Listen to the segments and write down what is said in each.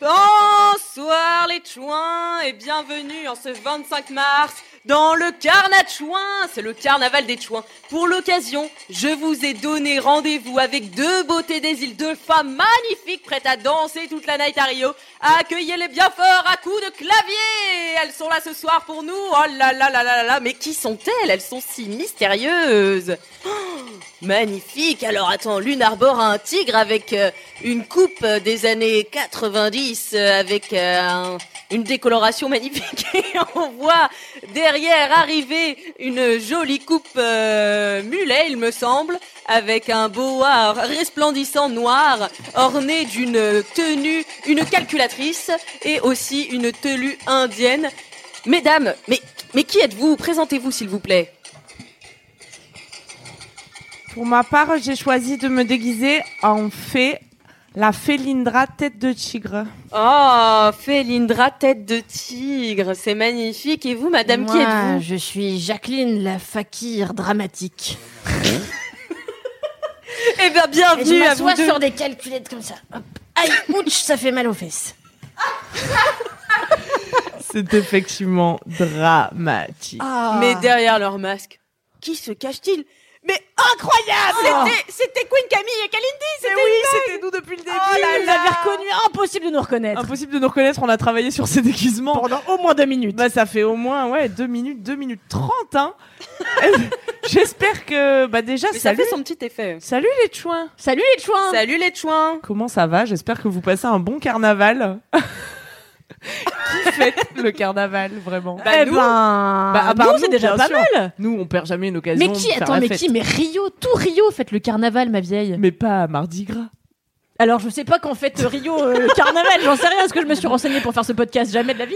No. Bonsoir les chouins et bienvenue en ce 25 mars dans le carnat de chouins. C'est le carnaval des chouins. Pour l'occasion, je vous ai donné rendez-vous avec deux beautés des îles, deux femmes magnifiques prêtes à danser toute la night à Rio. Accueillez-les bien fort à coups de clavier. Elles sont là ce soir pour nous. Oh là là là là là là. Mais qui sont-elles? Elles sont si mystérieuses. Oh, magnifique. Alors attends, l'une arbore un tigre avec euh, une coupe euh, des années 90 euh, avec un- une décoloration magnifique. Et on voit derrière arriver une jolie coupe euh, mulet, il me semble, avec un boa resplendissant noir orné d'une tenue, une calculatrice et aussi une tenue indienne. Mesdames, mais, mais qui êtes-vous? Présentez-vous s'il vous plaît. Pour ma part, j'ai choisi de me déguiser en fée, la Félindra tête de tigre. Oh, Félindra, tête de tigre, c'est magnifique. Et vous, madame, qui Moi, êtes-vous je suis Jacqueline la fakir dramatique. Eh bien, Et je bienvenue à vous deux. sur des calculettes comme ça. Hop. Aïe, ouch, ça fait mal aux fesses. C'est effectivement dramatique. Mais derrière leur masque, qui se cache-t-il? Mais incroyable C'était c'était Queen Camille et Kalindi, c'était Mais oui, c'était nous depuis le début. Oh là Vous là. avez reconnu, impossible de nous reconnaître. Impossible de nous reconnaître, on a travaillé sur ces déguisements. Pendant au moins deux minutes. Bah ça fait au moins ouais 2 minutes, 2 minutes 30 hein. J'espère que bah déjà Mais ça salut. fait son petit effet. Salut les chouins. Salut les chouins. Salut les chouins Comment ça va? J'espère que vous passez un bon carnaval. Qui fête le carnaval vraiment? Bah, eh nous. ben, Bah, nous, nous, c'est déjà pas mal. Nous on perd jamais une occasion Mais qui de faire Attends, la mais fête. qui? Mais Rio, tout Rio fête le carnaval, ma vieille. Mais pas à Mardi Gras. Alors, je sais pas qu'en fait Rio euh, le carnaval, j'en sais rien, parce que je me suis renseignée pour faire ce podcast, jamais de la vie.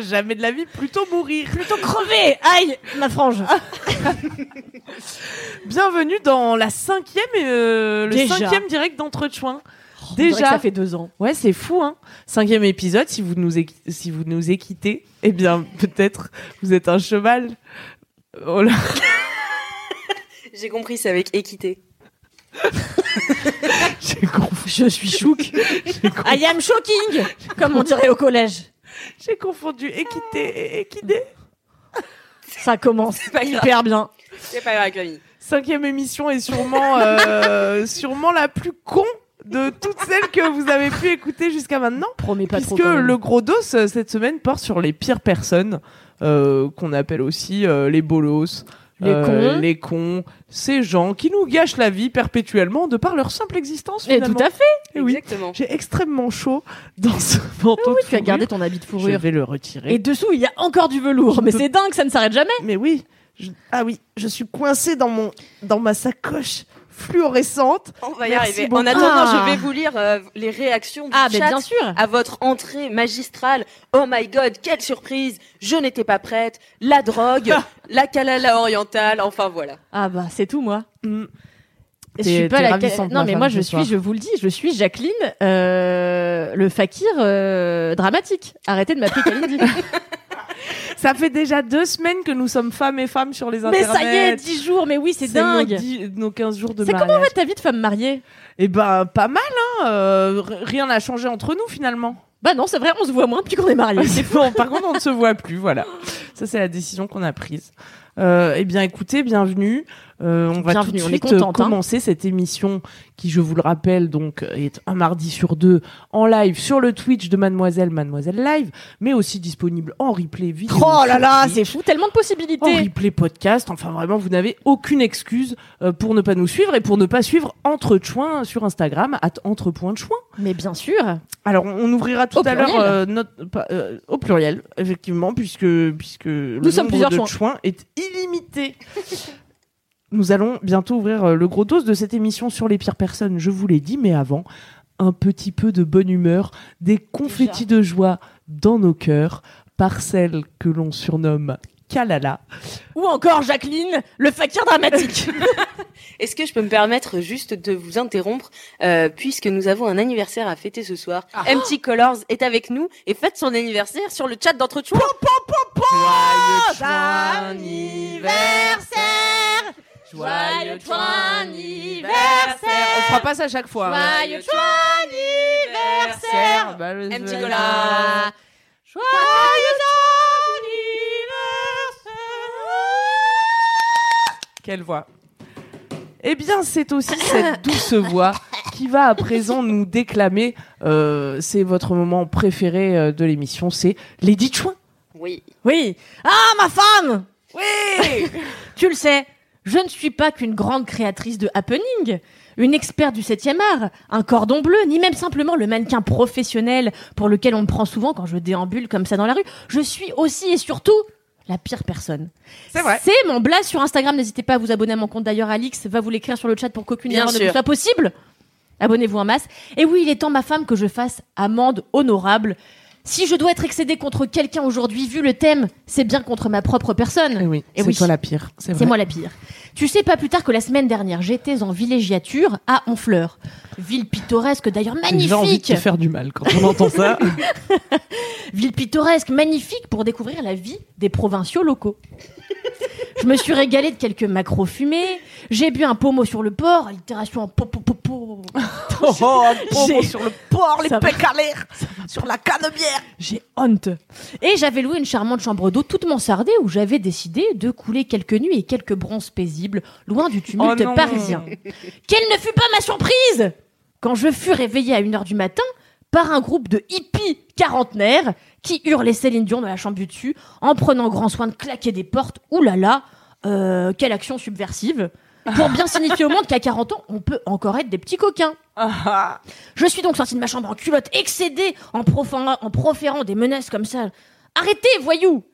jamais de la vie, plutôt mourir. Plutôt crever. Aïe, ma frange. Bienvenue dans la cinquième, euh, le Déjà. cinquième direct d'Entrechoin. Que Déjà, ça fait deux ans. ouais, c'est fou, hein. Cinquième épisode. Si vous nous si vous nous équitez, eh bien peut-être vous êtes un cheval. Oh là. J'ai compris, c'est avec équité. Je suis chouque. j'ai con- I am shocking, comme on dirait au collège. j'ai confondu équité et équidé. Ça commence pas grave. hyper bien. C'est pas grave, Camille. Cinquième émission est sûrement, euh, sûrement la plus con de toutes celles que vous avez pu écouter jusqu'à maintenant. Promets pas. Puisque le gros dos euh, cette semaine porte sur les pires personnes, euh, qu'on appelle aussi euh, les bolos, Les euh, cons. les cons, ces gens qui nous gâchent la vie perpétuellement de par leur simple existence. Et finalement. tout à fait. Eh oui. Exactement. J'ai extrêmement chaud dans ce manteau. Oui, de tu as fourrure. gardé ton habit de Je fourrure. vais le retirer. Et dessous, il y a encore du velours. Je Mais peux- c'est dingue, ça ne s'arrête jamais. Mais oui, je- ah oui, je suis coincée dans mon dans ma sacoche fluorescente. On va y Merci arriver. beaucoup. En attendant, Ah. je vais vous lire euh, les réactions du Ah, chat bien sûr. à votre entrée magistrale. Oh my god, quelle surprise Je n'étais pas prête. La drogue, la calala orientale, enfin voilà. Ah bah, c'est tout, moi. Mm. Je suis pas la Non, ma mais moi, je soir. suis, je vous le dis, je suis Jacqueline, euh, le fakir euh, dramatique. Arrêtez de m'appeler Kalindi. Ça fait déjà deux semaines que nous sommes femmes et femmes sur les mais internets. ça y est, 10 jours, mais oui, c'est nos, dingue. dix- nos 15 jours de C'est mariage. comment va ta vie de femme mariée Eh ben, pas mal, hein. euh, rien n'a changé entre nous finalement. Bah non, c'est vrai, on se voit moins depuis qu'on est mariés. C'est bon. Par contre, on ne se voit plus. Voilà. Ça, c'est la décision qu'on a prise. Euh, eh bien, écoutez, bienvenue. Euh, on va Bienvenue, tout de suite contente, euh, hein. commencer cette émission qui, je vous le rappelle, donc est un mardi sur deux en live sur le Twitch de Mademoiselle Mademoiselle Live, mais aussi disponible en replay vidéo. Oh là là, c'est fou, tellement de en possibilités. replay podcast. Enfin, vraiment, vous n'avez aucune excuse pour ne pas nous suivre et pour ne pas suivre Entre Chouins sur Instagram, at entre chouin. Mais bien sûr. Alors, on ouvrira tout Au à l'heure euh, notre, au pluriel, effectivement, puisque puisque le sommes nombre plusieurs de chouins. chouins est illimité. nous allons bientôt ouvrir euh, le gros dos de cette émission sur les pires personnes, je vous l'ai dit, mais avant, un petit peu de bonne humeur, des confettis de joie dans nos cœurs par celle que l'on surnomme Kalala. Ou encore Jacqueline, le fakir dramatique. Est-ce que je peux me permettre juste de vous interrompre euh, puisque nous avons un anniversaire à fêter ce soir. MT Colors est avec nous et fête son anniversaire sur le chat d'entre Joyeux anniversaire Joyeux anniversaire On fera pas ça à chaque fois. hein. Joyeux anniversaire Bah, le- MT le- Colors Joyeux Quelle voix Eh bien, c'est aussi cette douce voix qui va à présent nous déclamer. euh, c'est votre moment préféré euh, de l'émission, c'est Lady Chouin. Oui. Oui. Ah, ma femme Oui Tu le sais, je ne suis pas qu'une grande créatrice de happening, une experte du 7e art, un cordon bleu, ni même simplement le mannequin professionnel pour lequel on me prend souvent quand je déambule comme ça dans la rue. Je suis aussi et surtout la pire personne. C'est vrai. C'est mon blaze sur Instagram. N'hésitez pas à vous abonner à mon compte d'ailleurs. Alix va vous l'écrire sur le chat pour qu'aucune Bien erreur ne vous soit possible. Abonnez-vous en masse. Et oui, il est temps, ma femme, que je fasse amende honorable. Si je dois être excédée contre quelqu'un aujourd'hui, vu le thème, c'est bien contre ma propre personne. Eh oui, Eh c'est oui. toi la pire. C'est moi la pire. Tu sais, pas plus tard que la semaine dernière, j'étais en villégiature à Honfleur. Ville pittoresque, d'ailleurs J'ai envie de magnifique. te faire du mal quand on entend ça. Ville pittoresque, magnifique pour découvrir la vie des provinciaux locaux. Je me suis régalée de quelques macros fumés. J'ai bu un pommeau sur le port, allitération en popopopo. oh, J'ai- sur le port, les pecs à l'air, sur la canebière. J'ai honte. Et j'avais loué une charmante chambre d'eau toute mansardée où j'avais décidé de couler quelques nuits et quelques bronzes paisibles, loin du tumulte Oh parisien. Quelle ne fut pas ma surprise quand je fus réveillée à 1h du matin par un groupe de hippies quarantenaires qui hurlaient Céline Dion dans la chambre du dessus en prenant grand soin de claquer des portes. Ouh là là, euh, quelle action subversive pour bien signifier au monde qu'à 40 ans, on peut encore être des petits coquins. Ah, Je suis donc sortie de ma chambre en culotte, excédée, en, proférant, en proférant des menaces comme ça. Arrêtez, voyous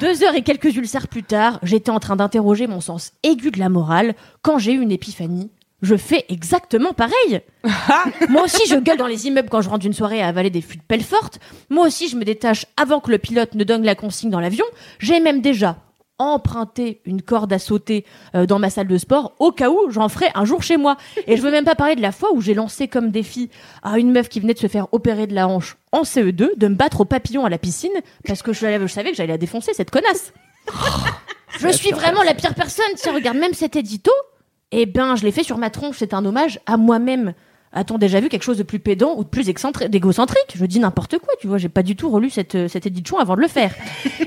Deux heures et quelques ulcères plus tard, j'étais en train d'interroger mon sens aigu de la morale quand j'ai eu une épiphanie. Je fais exactement pareil. Moi aussi, je gueule dans les immeubles quand je rentre d'une soirée à avaler des fûts de pelle forte. Moi aussi, je me détache avant que le pilote ne donne la consigne dans l'avion. J'ai même déjà emprunté une corde à sauter euh, dans ma salle de sport au cas où j'en ferai un jour chez moi. Et je veux même pas parler de la fois où j'ai lancé comme défi à une meuf qui venait de se faire opérer de la hanche en CE2 de me battre au papillon à la piscine parce que je, je savais que j'allais la défoncer cette connasse. je suis vraiment la pire personne. Tiens, regarde même cet édito. Eh ben, je l'ai fait sur ma tronche. C'est un hommage à moi-même. A-t-on déjà vu quelque chose de plus pédant ou de plus d'égocentrique? Je dis n'importe quoi, tu vois. J'ai pas du tout relu cette, euh, cet édition avant de le faire.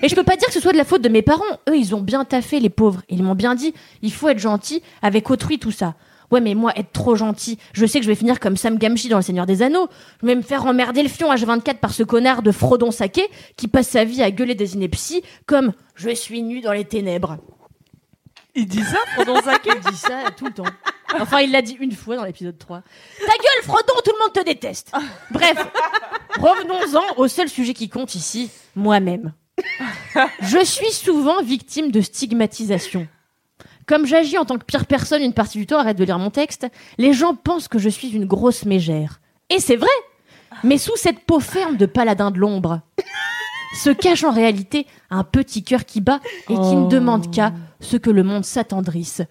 Et je peux pas dire que ce soit de la faute de mes parents. Eux, ils ont bien taffé, les pauvres. Ils m'ont bien dit, il faut être gentil avec autrui, tout ça. Ouais, mais moi, être trop gentil, je sais que je vais finir comme Sam Gamgee dans Le Seigneur des Anneaux. Je vais me faire emmerder le fion H24 par ce connard de Frodon Saké qui passe sa vie à gueuler des inepties comme « Je suis nu dans les ténèbres ». Il dit ça, Frodon Saké Il dit ça tout le temps. Enfin, il l'a dit une fois dans l'épisode 3. Ta gueule, Frodon, tout le monde te déteste. Bref, revenons-en au seul sujet qui compte ici, moi-même. Je suis souvent victime de stigmatisation. Comme j'agis en tant que pire personne une partie du temps, arrête de lire mon texte, les gens pensent que je suis une grosse mégère. Et c'est vrai Mais sous cette peau ferme de paladin de l'ombre, se cache en réalité un petit cœur qui bat et qui ne Oh. demande qu'à ce que le monde s'attendrisse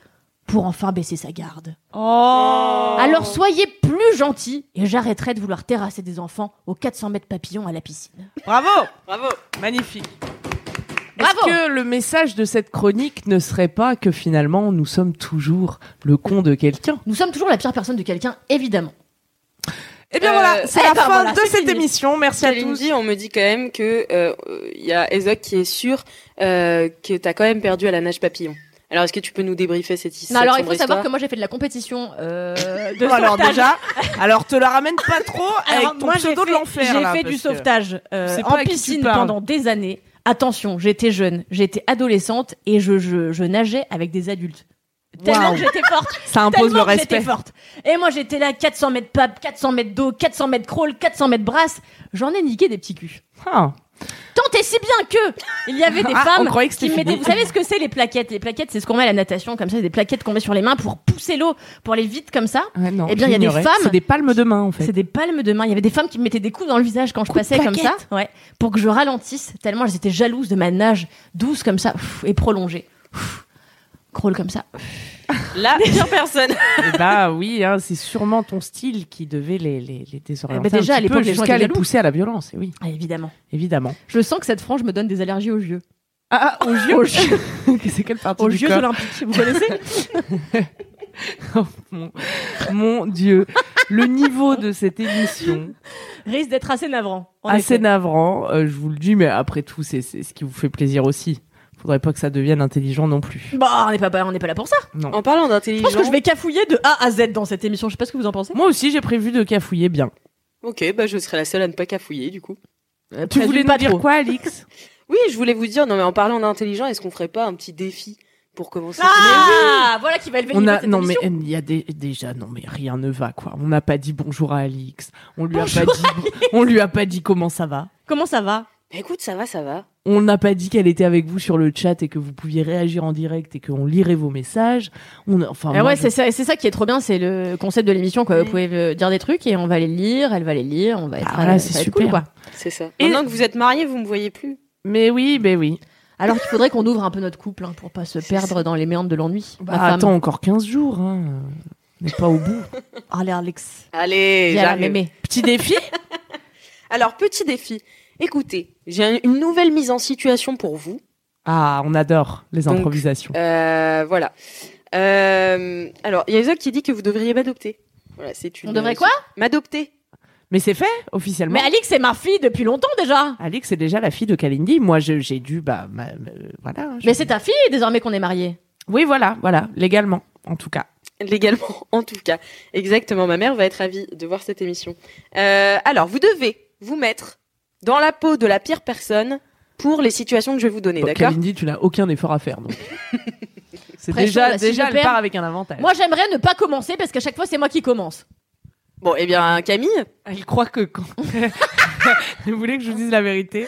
pour enfin baisser sa garde. Oh Alors soyez plus gentils et j'arrêterai de vouloir terrasser des enfants aux 400 mètres papillons à la piscine. Bravo Bravo. Magnifique. Bravo Est-ce que le message de cette chronique ne serait pas que finalement nous sommes toujours le con de quelqu'un? Nous sommes toujours la pire personne de quelqu'un, évidemment. Eh bien Euh, voilà, c'est eh la ben fin voilà, de c'est cette fini. émission. Merci à tous. On me dit quand même que euh, euh, il y a Ezok qui est sûr euh, que t'as quand même perdu à la nage papillon. Alors est-ce que tu peux nous débriefer cette, cette Non, alors il faut savoir histoire que moi j'ai fait de la compétition euh, de alors sauvetage. déjà, alors te la ramène pas trop Alors, avec ton moi, j'ai pseudo de fait- l'enfer. J'ai fait du sauvetage euh, en piscine pendant des années. Attention, j'étais jeune, j'étais adolescente et je, je, je nageais avec des adultes. Tellement que j'étais forte. Ça impose tellement le respect. forte. Et moi j'étais là 400 mètres pape, 400 mètres d'eau, 400 mètres crawl, 400 mètres brasse. J'en ai niqué des petits culs. Ah. Tant et si bien que il y avait des Ah, on femmes qui mettaient. Vous savez ce que c'est les plaquettes? Les plaquettes, c'est ce qu'on met à la natation, comme ça, c'est des plaquettes qu'on met sur les mains pour pousser l'eau, pour aller vite comme ça. Ouais, non, Eh bien, il y a des femmes- C'est des palmes de main, en fait. C'est des palmes de main. Il y avait des femmes qui me mettaient des coups dans le visage quand je passais comme ça, ouais, pour que je ralentisse. Tellement elles étaient jalouses de ma nage douce comme ça et prolongée. Crawl comme ça. La pire personne. Eh bah oui, hein, c'est sûrement ton style qui devait les, les, les désorienter Eh ben déjà, un à peu l'époque, les gens jusqu'à étaient les jaloux. pousser à la violence. Et oui, Ah, évidemment. évidemment. Je sens que cette frange me donne des allergies aux yeux. Ah, aux yeux, aux yeux. c'est quelle partie Aux du yeux corps olympiques, vous connaissez Oh, mon, mon Dieu, le niveau de cette émission, Risque d'être assez navrant. en assez effet. navrant, euh, je vous le dis, mais après tout, c'est c'est ce qui vous fait plaisir aussi. Faudrait pas que ça devienne intelligent non plus. Bah, on n'est pas, on n'est pas là pour ça. Non. En parlant Je d'intelligence. pense que je vais cafouiller de A à Z dans cette émission. Je sais pas ce que vous en pensez. Moi aussi, j'ai prévu de cafouiller bien. Ok, bah je serai la seule à ne pas cafouiller du coup. Euh, Tu voulais pas nous dire trop. quoi, Alix? Oui, je voulais vous dire, non mais en parlant d'intelligent, est-ce qu'on ferait pas un petit défi pour commencer Ah, voilà qui va élever le On a cette non mais il y a des, déjà non mais rien ne va quoi. On n'a pas dit bonjour à Alix. On lui Bonjour, a pas dit on lui a pas dit comment ça va. Comment ça va? Bah, Écoute, ça va, ça va. On n'a pas dit qu'elle était avec vous sur le chat et que vous pouviez réagir en direct et qu'on lirait vos messages. On enfin Ah moi, ouais, je- c'est ça, c'est ça qui est trop bien, c'est le concept de l'émission. Quoi. Vous pouvez euh, dire des trucs et on va les lire, elle va les lire, on va être. Ah, voilà, euh, c'est super. cool, quoi. C'est ça. Et- Maintenant que vous êtes mariés, vous me voyez plus. Mais oui, mais oui. Alors qu'il faudrait qu'on ouvre un peu notre couple hein, pour pas se perdre dans les méandres de l'ennui. Bah, attends encore 15 jours hein. On n'est pas au bout. Allez, Alex. Allez, Viens la j'arrive. mémé. Petit défi? Alors, petit défi. Écoutez, j'ai un- une nouvelle mise en situation pour vous. Ah, on adore les Donc, improvisations. Euh, voilà. Euh, alors, il y a Isaac qui dit que vous devriez m'adopter. Voilà, c'est une. On devrait quoi? M'adopter. Mais c'est fait officiellement. Mais Alix, c'est ma fille depuis longtemps déjà. Alix c'est déjà la fille de Kalindi. Moi je- j'ai dû bah ma- euh, voilà. je- Mais c'est ta fille désormais qu'on est mariés. Oui, voilà, voilà, légalement, en tout cas. Légalement, en tout cas. Exactement. Ma mère va être ravie de voir cette émission. Euh, alors, vous devez vous mettre dans la peau de la pire personne pour les situations que je vais vous donner, d'accord Kalindi, tu n'as aucun effort à faire, donc. c'est Pression, déjà, là, si déjà, je elle perds- part avec un avantage. Moi, j'aimerais ne pas commencer parce qu'à chaque fois, c'est moi qui commence. Bon, eh bien, Camille, Elle croit que quand. Vous voulez que je vous dise la vérité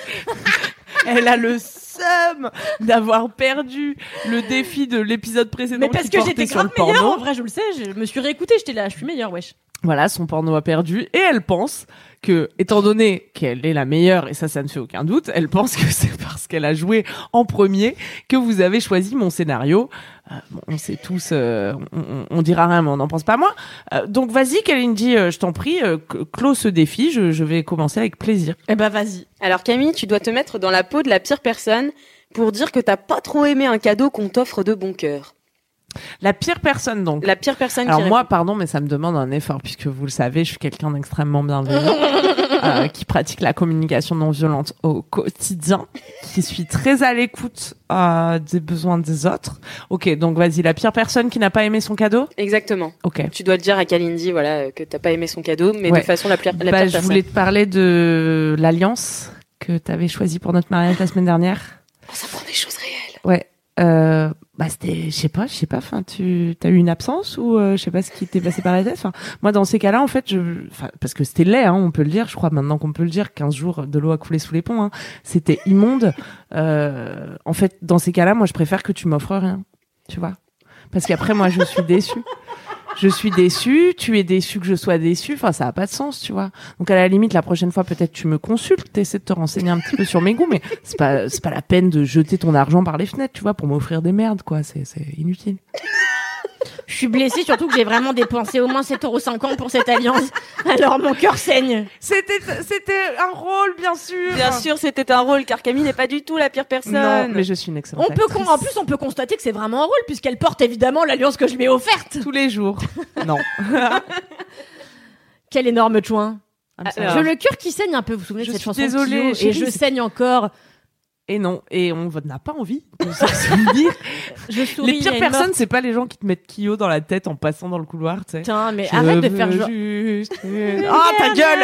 Elle a le seum d'avoir perdu le défi de l'épisode précédent. Mais parce qui que portait j'étais sur le grave meilleure, porno. en vrai, je le sais. Je me suis réécoutée, j'étais là, je suis meilleure, wesh. Voilà, son porno a perdu et elle pense que, étant donné qu'elle est la meilleure, et ça, ça ne fait aucun doute, elle pense que c'est parce qu'elle a joué en premier que vous avez choisi mon scénario. Euh, on sait tous, euh, on, dira rien, mais on n'en pense pas moins. Euh, donc vas-y, Kalindi, euh, je t'en prie, cl- clôt ce défi, je, je vais commencer avec plaisir. Eh ben, vas-y. alors Camille, tu dois te mettre dans la peau de la pire personne pour dire que t'as pas trop aimé un cadeau qu'on t'offre de bon cœur. La pire personne, donc. La pire personne Alors qui moi, pardon, mais ça me demande un effort puisque vous le savez, je suis quelqu'un d'extrêmement bienveillant, euh, qui pratique la communication non violente au quotidien, qui suis très à l'écoute euh, des besoins des autres. Ok, donc vas-y, la pire personne qui n'a pas aimé son cadeau? Exactement. Ok. Tu dois le dire à Kalindi, voilà, que t'as pas aimé son cadeau, mais Ouais. de façon la pire, la Bah, pire je voulais te parler de l'alliance que tu avais choisie pour notre mariage la semaine dernière. Oh, ça prend des choses réelles. Ouais. Euh, bah c'était, je sais pas, je sais pas. Enfin, tu as eu une absence ou euh, je sais pas ce qui t'est passé par la tête? Enfin, moi dans ces cas-là, en fait, je, parce que c'était laid, hein, on peut le dire. Je crois maintenant qu'on peut le dire. 15 jours de l'eau a coulé sous les ponts. Hein. C'était immonde. Euh, en fait, dans ces cas-là, moi, je préfère que tu m'offres rien. Tu vois Parce qu'après, moi, je suis déçue. Je suis déçue, tu es déçu que je sois déçue, enfin ça a pas de sens, tu vois. Donc à la limite la prochaine fois peut-être tu me consultes, t'essaies de te renseigner un petit peu sur mes goûts, mais c'est pas c'est pas la peine de jeter ton argent par les fenêtres, tu vois, pour m'offrir des merdes quoi, c'est c'est inutile. Je suis blessée, surtout que j'ai vraiment dépensé au moins 7,50€ pour cette alliance. Alors mon cœur saigne. C'était c'était un rôle bien sûr. Bien sûr, c'était un rôle, car Camille n'est pas du tout la pire personne. Non, mais je suis une excellente. On peut en plus, on peut constater que c'est vraiment un rôle puisqu'elle porte évidemment l'alliance que je lui ai offerte. tous les jours. non. Quel énorme chouin. Alors. J'ai le cœur qui saigne un peu. Vous vous souvenez Je de cette suis chanson désolée, Kyo Et je saigne encore. Et non, et on n'a pas envie de se souvenir. Je souris. Les pires personnes, c'est pas les gens qui te mettent Kyo dans la tête en passant dans le couloir, tu sais. Putain, mais Je arrête de faire genre. juste Ah, ta gueule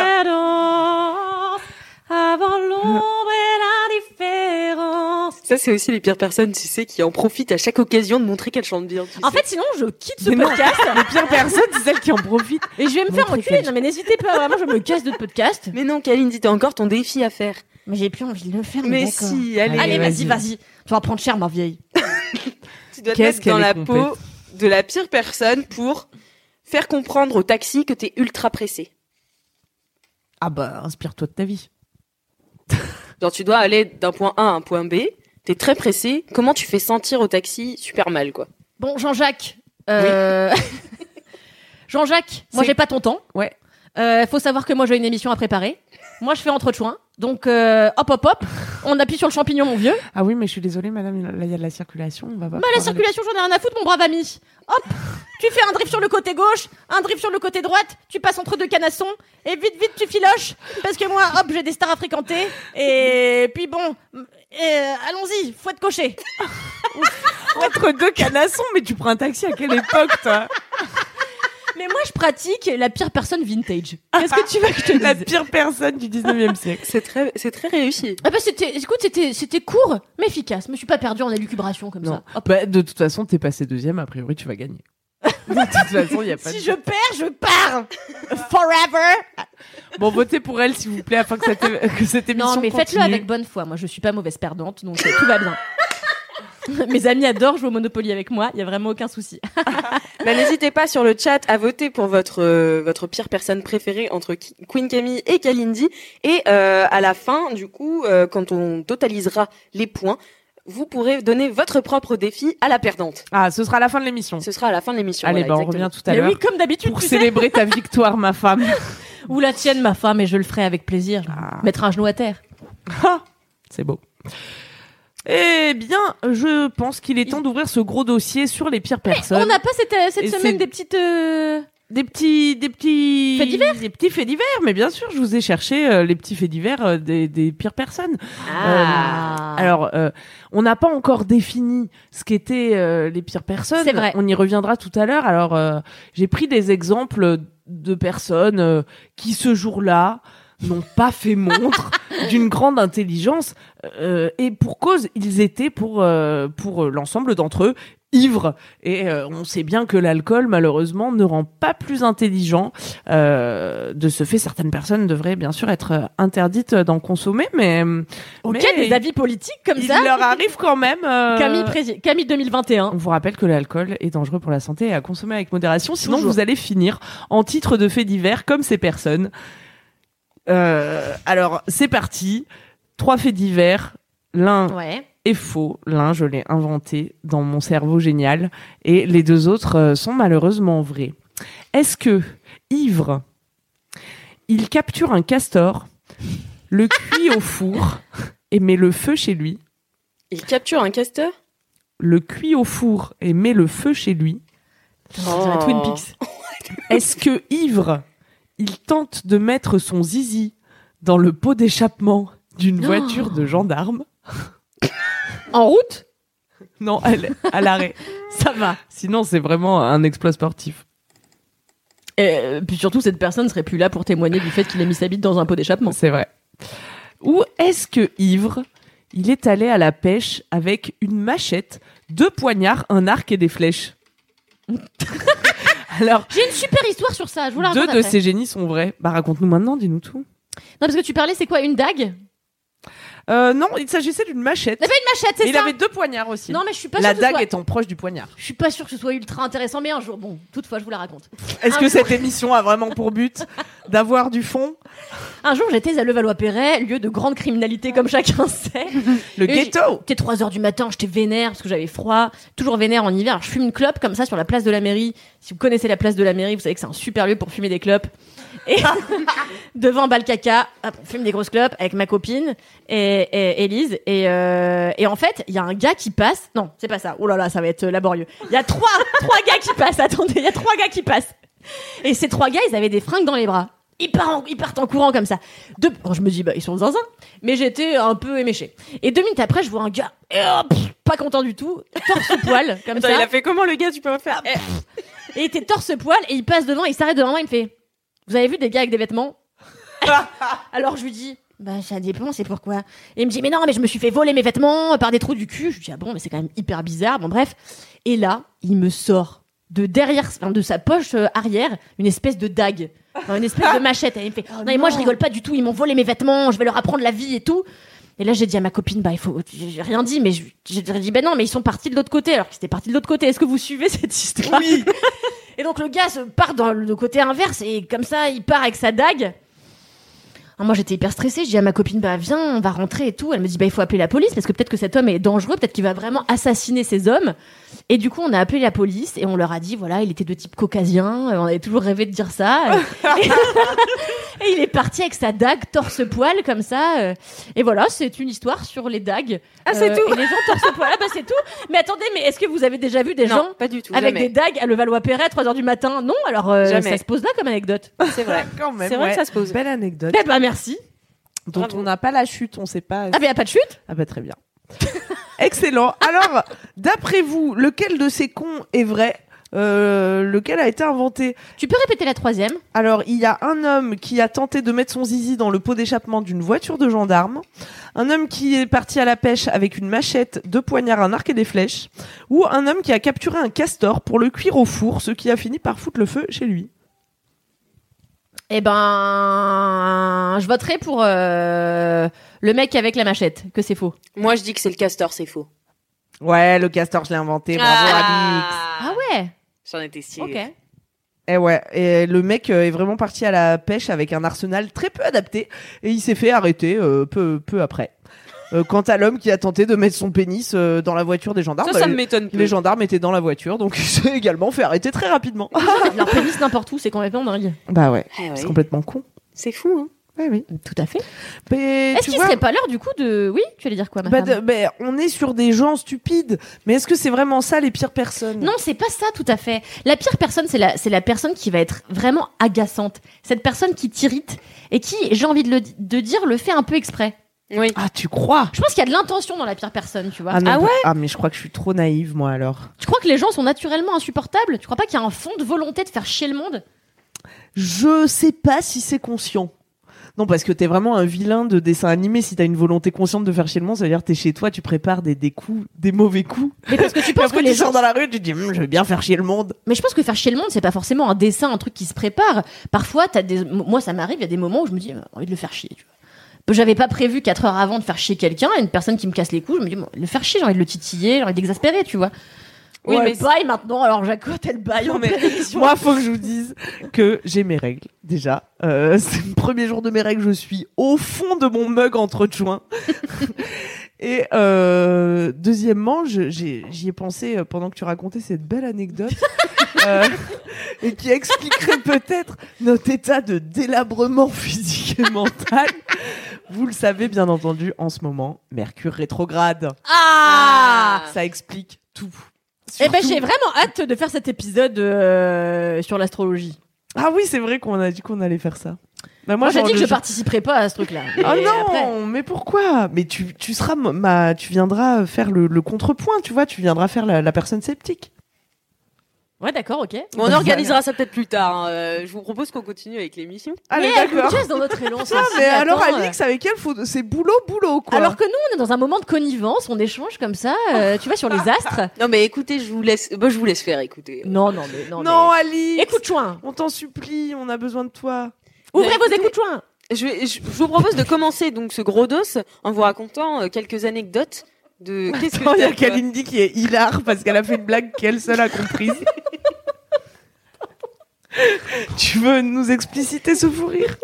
Avant l'ombre et la différence. Ça, c'est aussi les pires personnes, tu sais, qui en profitent à chaque occasion de montrer qu'elles chantent bien. tu En sais. fait, sinon, je quitte ce Mais non. podcast Les pires personnes, c'est celles qui en profitent. et je vais me faire enculer. Non, mais n'hésitez pas, vraiment, je me casse de ce podcast. Mais non, Kalindi, t'as encore ton défi à faire. Mais j'ai plus envie de le faire. Mais si, allez, Allez, vas-y. vas-y. Tu vas prendre cher, ma vieille. tu dois te Qu'est-ce mettre dans la peau de la pire personne pour faire comprendre au taxi que t'es ultra pressé. Ah bah, inspire-toi de ta vie. Genre, tu dois aller d'un point A à un point B, t'es très pressé, comment tu fais sentir au taxi super mal, quoi? Bon, Jean-Jacques. euh, Jean-Jacques, moi j'ai pas ton temps. Ouais. Euh, faut savoir que moi j'ai une émission à préparer. Moi je fais entre chouins. Donc euh, hop hop hop, on appuie sur le champignon mon vieux. Ah oui, mais je suis désolée, madame, là, il y a de la circulation. On va pas Bah la aller- circulation j'en ai rien à foutre mon brave ami. Hop, tu fais un drift sur le côté gauche, un drift sur le côté droite, tu passes entre deux canassons et vite vite tu filoches parce que moi hop j'ai des stars à fréquenter et puis bon euh, allons-y, faut être coché. Entre deux canassons, mais tu prends un taxi à quelle époque, toi? Mais moi je pratique la pire personne vintage. Qu'est-ce que tu veux que je te dise La pire personne du 19e siècle. C'est très, c'est très réussi. Ah bah c'était, écoute, c'était, c'était court, mais efficace. Je me suis pas perdu en élucubration comme Non. ça. Bah, de toute façon, t'es passé deuxième, a priori, tu vas gagner. de toute façon, il y a pas Si de... je perds, je pars forever. Bon, votez pour elle, s'il vous plaît, afin que cette, que cette émission Non, mais faites-le avec bonne foi. Moi, je suis pas mauvaise perdante, donc euh, tout va bien. Mes amis adorent jouer au Monopoly avec moi. Il y a vraiment aucun souci. Bah, n'hésitez pas sur le chat à voter pour votre euh, votre pire personne préférée entre Ki- Queen Camille et Kalindi. Et euh, à la fin, du coup, euh, quand on totalisera les points, vous pourrez donner votre propre défi à la perdante. Ah, ce sera à la fin de l'émission. Ce sera à la fin de l'émission. Allez, voilà, bah, on revient tout à Mais l'heure. oui, comme d'habitude, Pour sais. célébrer ta victoire, ma femme. Ou la tienne, ma femme, et je le ferai avec plaisir. Ah. Mettre un genou à terre. Ah, C'est beau. Eh bien, je pense qu'il est temps d'ouvrir ce gros dossier sur les pires personnes. On n'a pas cette, euh, cette Et semaine c'est- des petites. euh, Des petits, des petits Faits divers? des petits faits divers, mais bien sûr, je vous ai cherché euh, les petits faits divers euh, des, des pires personnes. Ah. Alors, euh, on n'a pas encore défini ce qu'étaient euh, les pires personnes. C'est vrai. On y reviendra tout à l'heure. Alors, euh, j'ai pris des exemples de personnes euh, qui, ce jour-là, n'ont pas fait montre d'une grande intelligence euh, et pour cause, ils étaient pour euh, pour l'ensemble d'entre eux ivres et euh, on sait bien que l'alcool malheureusement ne rend pas plus intelligent euh, de ce fait certaines personnes devraient bien sûr être euh, interdites d'en consommer mais Ok, mais des avis politiques comme il ça. leur arrive quand même euh, Camille, Prési- Camille 2021. on vous rappelle que l'alcool est dangereux pour la santé et à consommer avec modération, sinon Toujours. vous allez finir en titre de fait divers comme ces personnes. Euh, alors, c'est parti. Trois faits divers. L'un Ouais. est faux, l'un je l'ai inventé dans mon cerveau génial, et les deux autres euh, sont malheureusement vrais. Est-ce que, ivre, il capture un castor, le cuit au four et met le feu chez lui? Il capture un casteur le cuit au four et met le feu chez lui. Dirait Twin Peaks. Est-ce que ivre, il tente de mettre son zizi dans le pot d'échappement d'une Oh. voiture de gendarme En route? Non, à l'arrêt. Ça va. Sinon, c'est vraiment un exploit sportif. Et euh, puis surtout, cette personne serait plus là pour témoigner du fait qu'il a mis sa bite dans un pot d'échappement. C'est vrai. Ou est-ce que ivre, il est allé à la pêche avec une machette, deux poignards, un arc et des flèches? Alors, J'ai une super histoire sur ça, je vous la deux raconte de après. ces génies sont vrais. Bah, raconte-nous maintenant, dis-nous tout. Non, parce que tu parlais, c'est quoi, une dague? Euh, non, il s'agissait d'une machette. Ben, une machette, c'est Il ça avait deux poignards aussi. Non, mais je suis pas la sûre que ce dague soit... étant proche du poignard. Je suis pas sûre que ce soit ultra intéressant, mais un jour, bon, toutefois, je vous la raconte. Est-ce que cette émission a vraiment pour but d'avoir du fond? Un jour, j'étais à Levallois-Perret, lieu de grande criminalité, comme chacun sait. Le Et ghetto C'était 3 heures du matin, j'étais vénère parce que j'avais froid, toujours vénère en hiver. Alors, je fume une clope comme ça sur la place de la mairie. Si vous connaissez la place de la mairie, vous savez que c'est un super lieu pour fumer des clopes. Et devant Balcaca, hop, on fume des grosses clopes avec ma copine et. Et, euh, et en fait, il y a un gars qui passe. Non, c'est pas ça. Oh là là, ça va être euh, laborieux. Il y a trois, trois gars qui passent. Attendez, il y a trois gars qui passent. Et ces trois gars, ils avaient des fringues dans les bras. Ils partent en, ils partent en courant comme ça. Alors je me dis, bah, ils sont zinzin. Mais j'étais un peu éméché. Et deux minutes après, je vois un gars, et hop, pas content du tout, torse poil, comme Attends, ça. il a fait comment le gars Tu peux refaire Et il était torse poil, et il passe devant, il s'arrête devant moi, il me fait, vous avez vu des gars avec des vêtements? Alors je lui dis, bah, ça dépend, c'est pourquoi. Et il me dit, mais non, mais je me suis fait voler mes vêtements par des trous du cul. Je lui dis, ah bon, mais c'est quand même hyper bizarre. Bon, bref. Et là, il me sort de derrière, enfin, de sa poche euh, arrière, une espèce de dague, Enfin, une espèce de machette. Et il me fait, non, mais moi je rigole pas du tout, ils m'ont volé mes vêtements, je vais leur apprendre la vie et tout. Et là, j'ai dit à ma copine, bah, il faut, j'ai rien dit, mais je- j'ai dit, ben non, mais ils sont partis de l'autre côté, alors qu'ils étaient partis de l'autre côté. Est-ce que vous suivez cette histoire? Oui. Et donc, le gars se part dans le côté inverse, et comme ça, il part avec sa dague. Alors, moi, j'étais hyper stressée. Je dis à ma copine, bah, viens, on va rentrer et tout. Elle me dit, bah, il faut appeler la police, parce que peut-être que cet homme est dangereux, peut-être qu'il va vraiment assassiner ces hommes. Et du coup, on a appelé la police, et on leur a dit, voilà, il était de type caucasien, euh, on avait toujours rêvé de dire ça. Et il est parti avec sa dague torse-poil comme ça. euh, Et voilà, c'est une histoire sur les dagues. Ah, c'est tout Et les gens torse-poil. Ah bah c'est tout. Mais attendez, mais est-ce que vous avez déjà vu des Non, gens pas du tout. avec jamais. des dagues à Levallois-Perret à 3h du matin? Non, alors euh, Jamais. ça se pose là comme anecdote. C'est vrai. Quand même. C'est vrai ouais. que ça se pose. Belle anecdote. Eh bah merci. dont Bravo. on n'a pas la chute, on sait pas. Ah mais y a pas de chute? Ah bah très bien. Excellent. Alors, d'après vous, lequel de ces cons est vrai? Euh, Lequel a été inventé Tu peux répéter la troisième Alors, il y a un homme qui a tenté de mettre son zizi dans le pot d'échappement d'une voiture de gendarme, un homme qui est parti à la pêche avec une machette, deux poignards, un arc et des flèches, ou un homme qui a capturé un castor pour le cuire au four, ce qui a fini par foutre le feu chez lui. Eh ben, je voterai pour euh, le mec avec la machette, que c'est faux. Moi, je dis que c'est le castor, c'est faux. Ouais, le castor, je l'ai inventé. Bravo, Alix. Ah ouais J'en étais. Ok. Eh ouais, et le mec euh, est vraiment parti à la pêche avec un arsenal très peu adapté et il s'est fait arrêter euh, peu peu après. Euh, quant à l'homme qui a tenté de mettre son pénis euh, dans la voiture des gendarmes, Ça, ça me m'étonne les gendarmes étaient dans la voiture, donc il s'est également fait arrêter très rapidement. Leur pénis n'importe où, c'est complètement dingue. bah ouais, Ah ouais. c'est complètement con. C'est fou, hein. Ouais, oui. Tout à fait. Est-ce qu'il vois, serait pas l'heure du coup de... Oui, tu allais dire quoi ma bah, femme de- bah, on est sur des gens stupides, mais est-ce que c'est vraiment ça les pires personnes? Non, c'est pas ça tout à fait. La pire personne, c'est la, c'est la personne qui va être vraiment agaçante. Cette personne qui t'irrite et qui, j'ai envie de, le, de dire, le fait un peu exprès. Oui. Ah, tu crois? Je pense qu'il y a de l'intention dans la pire personne, tu vois. non, Ah ouais? Ah, mais je crois que je suis trop naïve, moi, alors. Tu crois que les gens sont naturellement insupportables? Tu crois pas qu'il y a un fond de volonté de faire chier le monde? Je sais pas si c'est conscient. Non, parce que t'es vraiment un vilain de dessin animé. Si t'as une volonté consciente de faire chier le monde, ça veut dire que t'es chez toi, tu prépares des, des coups, des mauvais coups. Mais parce que tu penses que tu les sors gens. dans la rue, tu te dis, Hum, je vais bien faire chier le monde. Mais je pense que faire chier le monde, c'est pas forcément un dessin, un truc qui se prépare. Parfois, t'as des. Moi, ça m'arrive, il y a des moments où je me dis, j'ai envie de le faire chier, tu vois. J'avais pas prévu 4 heures avant de faire chier quelqu'un, une personne qui me casse les couilles, je me dis, bon, le faire chier, j'ai envie de le titiller, j'ai envie d'exaspérer, tu vois. Oui, Ouais, mais baille maintenant, alors Jaco, elle baille Non, en mais. Moi, faut que je vous dise que j'ai mes règles, déjà. Euh, c'est le premier jour de mes règles, je suis au fond de mon mug entre joints. Et euh, deuxièmement, j'y ai pensé euh, pendant que tu racontais cette belle anecdote euh, et qui expliquerait peut-être notre état de délabrement physique et mental. Vous le savez bien entendu en ce moment, Mercure rétrograde. Ah Ça explique tout. Eh ben, j'ai vraiment hâte de faire cet épisode euh, sur l'astrologie. Ah oui, c'est vrai qu'on a dit qu'on allait faire ça. Bah, Moi, j'ai dit que je participerai pas à ce truc-là. Oh Et non, après- mais pourquoi? Mais tu, tu seras ma- ma, tu viendras faire le, le contrepoint, tu vois, tu viendras faire la, la personne sceptique. Ouais, d'accord, ok. Bon, on Bah, organisera ça peut-être plus tard. hein. Euh, je vous propose qu'on continue avec l'émission. Allez, Mais elle d'accord. nous casse dans notre élan. Ah, celle-ci, mais alors, attends, Alix, avec elle, faut, c'est boulot, boulot, quoi. Alors que nous, on est dans un moment de connivence, on échange comme ça, euh, tu vois, sur les astres. Non, mais écoutez, je vous laisse. Bah, je vous laisse faire. Écoutez. Non, non, mais non. non, mais- Alix, Écoute, chouin, on t'en supplie, on a besoin de toi. ouvrez Mais vos écoutes, chouin. Je, vais- je, je vous propose de commencer donc ce gros dos en vous racontant euh, quelques anecdotes de. Qu'est-ce que Attends, il y a t'as, toi? Kalindi qui est hilar parce qu'elle a fait une blague qu'elle seule a comprise. tu veux nous expliciter ce fou rire?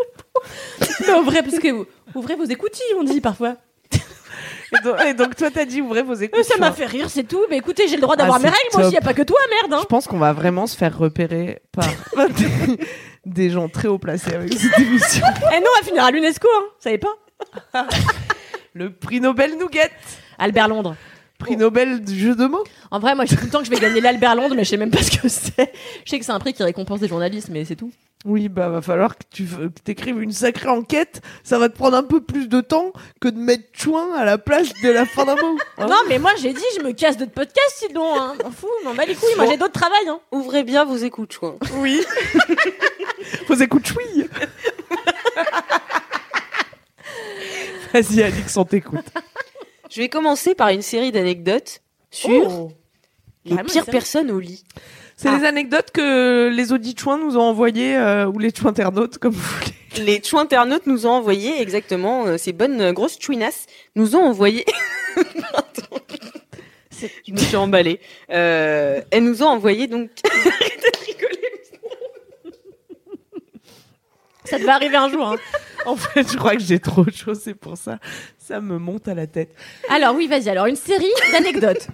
Non, vrai, parce que ouvrez vos écoutilles, on dit parfois. et donc, et donc, toi, t'as dit ouvrez vos écoutes. Euh, ça m'a fait rire, c'est tout. Mais écoutez, j'ai le droit d'avoir Ah, mes règles, moi aussi, y a pas que toi, merde. Hein. Je pense qu'on va vraiment se faire repérer par des, des gens très haut placés avec cette émission. Et nous, on va finir à l'UNESCO, hein. Vous savez pas Le prix Nobel Nougat, Albert Londres. Prix Nobel du jeu de mots. En vrai, moi, je dis tout le temps que je vais gagner l'Albert Londres, mais je sais même pas ce que c'est. Je sais que c'est un prix qui récompense des journalistes, mais c'est tout. Oui, bah va falloir que tu que t'écrives une sacrée enquête. Ça va te prendre un peu plus de temps que de mettre chouin à la place de la fin d'un mot. hein. Non, mais moi, j'ai dit, je me casse d'autres podcasts, sinon, hein. M'en fous, m'en bats les couilles. Moi, j'ai d'autres travails, hein. Ouvrez bien vos écoutes, quoi. Oui. Vos écoutes chouille. Vas-y, Alix, on t'écoute. Je vais commencer par une série d'anecdotes sur Oh. les pires personnes au lit. C'est Ah. les anecdotes que les auditeurs nous ont envoyées, euh, ou les internautes, comme vous voulez. Les internautes nous ont envoyé exactement euh, ces bonnes euh, grosses chouinasses nous ont envoyé. Je me suis emballée. Euh, elles nous ont envoyé donc. Arrêtez de rigoler. Ça devait arriver un jour. hein. En fait, je crois que j'ai trop chaud, c'est pour ça. Ça me monte à la tête. Alors oui, vas-y. Alors une série d'anecdotes.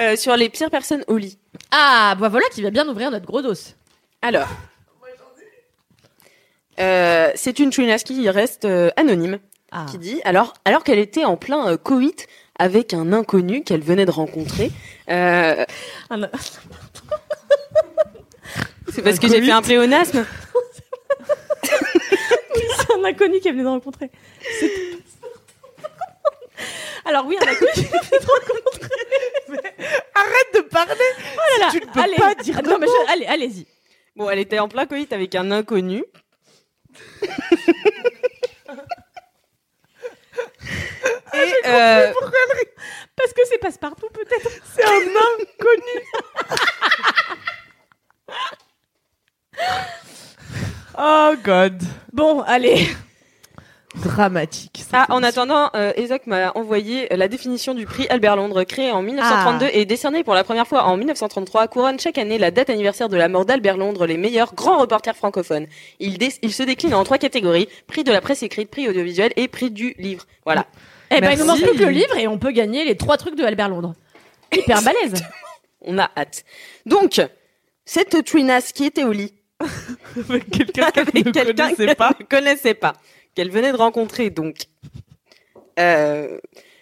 Euh, sur les pires personnes au lit. Ah, bah voilà qui va bien ouvrir notre gros dos. Alors. Euh, c'est une chouinasse qui reste euh, anonyme. Ah. qui dit alors alors qu'elle était en plein euh, coït avec un inconnu qu'elle venait de rencontrer. euh, Un- c'est parce Un que j'ai fait un pléonasme. C'est un inconnu qu'elle venait de rencontrer. C'est- Alors oui, un inconnu qu'elle venait de rencontrer. Arrête de parler Oh là là, Tu ne peux allez. pas dire Ah, de non, mais je- Allez, allez-y. Bon, elle était en plein coït avec un inconnu. Et euh, Parce que c'est passe-partout peut-être. C'est un inconnu Oh God Bon, allez. Dramatique. ah, en attendant, euh, Isaac m'a envoyé la définition du prix Albert Londres, créé en 1932 et décerné pour la première fois en 1933, couronne chaque année la date anniversaire de la mort d'Albert Londres, les meilleurs grands reporters francophones. Il, dé- il se décline en trois catégories prix de la presse écrite, prix audiovisuel et prix du livre. Voilà. Eh ben, il nous manque plus que le livre et on peut gagner les trois trucs de Albert Londres. Hyper balèze. On a hâte. Donc, cette twinasse qui était au lit Avec quelqu'un qu'elle ne connaissait pas. ne connaissait pas, qu'elle venait de rencontrer, donc. Euh,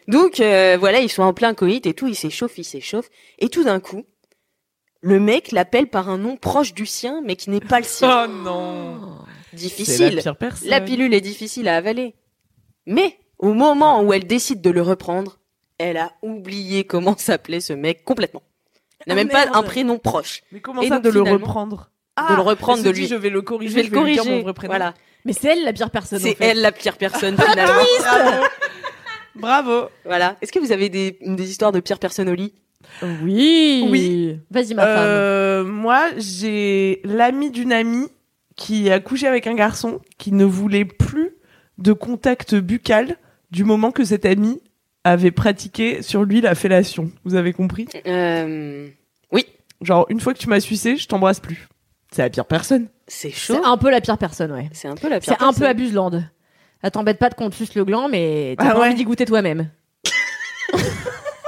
donc, euh, voilà, ils sont en plein coït et tout, il s'échauffe, il s'échauffe, et tout d'un coup, le mec l'appelle par un nom proche du sien, mais qui n'est pas le sien. Oh non Difficile. la pire personne. La pilule est difficile à avaler. Mais, au moment où elle décide de le reprendre, elle a oublié comment s'appelait ce mec complètement. Elle n'a Ah, même merde. pas un prénom proche. Mais comment Et ça donc, de le finalement, reprendre de le reprendre elle de se dit, lui. Je vais le corriger, Je vais le corriger. mon vrai prénom. Voilà. Mais c'est elle la pire personne. en C'est fait. elle la pire personne finalement. Bravo. Bravo. Voilà. Est-ce que vous avez des, des histoires de pires personnes au lit Oui. Oui. Vas-y, ma femme. Euh, moi, j'ai l'ami d'une amie qui a couché avec un garçon qui ne voulait plus de contact buccal du moment que cet ami avait pratiqué sur lui la fellation. Vous avez compris? Euh, Genre, une fois que tu m'as sucé, je t'embrasse plus. C'est la pire personne. C'est chaud. C'est un peu la pire personne, ouais. C'est un peu la pire C'est un peu abuselande. Ça t'embête pas de qu'on te suce le gland, mais t'as Ah pas ouais. envie d'y goûter toi-même.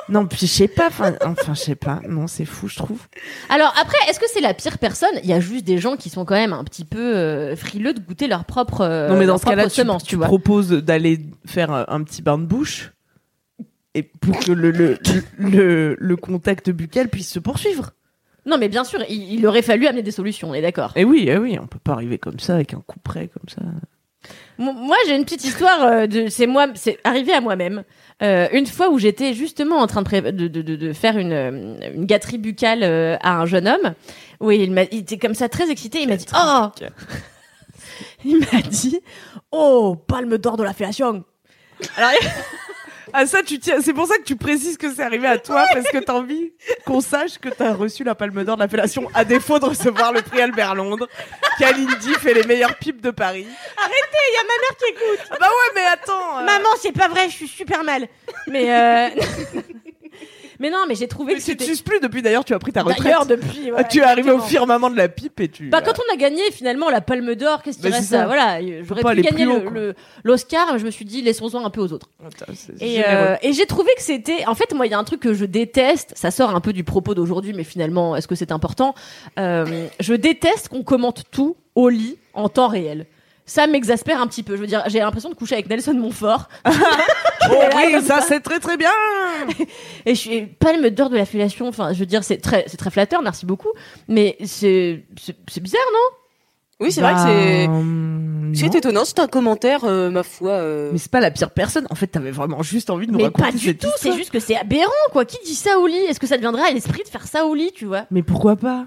Non, puis je sais pas. Enfin, enfin, je sais pas. Non, c'est fou, je trouve. Alors après, est-ce que c'est la pire personne? Il y a juste des gens qui sont quand même un petit peu euh, frileux de goûter leur propre euh, non, mais dans leur ce cas-là, tu, semence, tu tu vois. proposes d'aller faire un, un petit bain de bouche et pour que le, le, le, le contact buccal puisse se poursuivre. Non, mais bien sûr, il, il aurait fallu amener des solutions, on est d'accord. Et oui, eh oui, on peut pas arriver comme ça avec un coup près comme ça. Mo- Moi, j'ai une petite histoire euh, de. C'est moi, c'est arrivé à moi-même. Euh, une fois où j'étais justement en train de, pré- de, de, de- de faire une, euh, une gâterie buccale euh, à un jeune homme. Oui, il, m'a, il était comme ça très excité. Il m'a dit Oh Il m'a dit Oh, palme d'or de la fellation. Alors, Ah ça, tu tiens. C'est pour ça que tu précises que c'est arrivé à toi parce que t'as envie qu'on sache que t'as reçu la Palme d'Or de l'appellation à défaut de recevoir le prix Albert Londres. Kalindi fait les meilleures pipes de Paris. arrêtez, il y a ma mère qui écoute. Ah bah ouais, mais attends. euh, Maman, c'est pas vrai, je suis super mal. Mais euh... mais non, mais j'ai trouvé mais que tu suces plus depuis d'ailleurs, tu as pris ta retraite. d'ailleurs depuis. Ah, tu es arrivé au firmament de la pipe et tu. Bah, quand on a gagné finalement la Palme d'Or, qu'est-ce qui Bah, c'est reste ça. à- Voilà, j'aurais pas pu gagner l'Oscar, mais je me suis dit laissons-en un peu aux autres. Attends, c'est Et, généreux. euh, et j'ai trouvé que c'était, en fait, moi, il y a un truc que je déteste. Ça sort un peu du propos d'aujourd'hui, mais finalement, est-ce que c'est important Euh, Je déteste qu'on commente tout au lit en temps réel. Ça m'exaspère un petit peu. Je veux dire, j'ai l'impression de coucher avec Nelson Montfort. Oh oui, ça ça. c'est très très bien. Et je suis palme d'or de la fellation. Enfin, je veux dire, c'est très, c'est très flatteur, merci beaucoup. Mais c'est, c'est, bizarre, non? Oui, c'est vrai que c'est. Bah, C'est étonnant, c'est un commentaire, euh, ma foi. euh, Mais c'est pas la pire personne. En fait, t'avais vraiment juste envie de nous Mais raconter pas du cette tout. C'est juste que c'est aberrant, quoi. Qui dit ça au lit? Est-ce que ça te viendrait à l'esprit de faire ça au lit, tu vois? Mais pourquoi pas?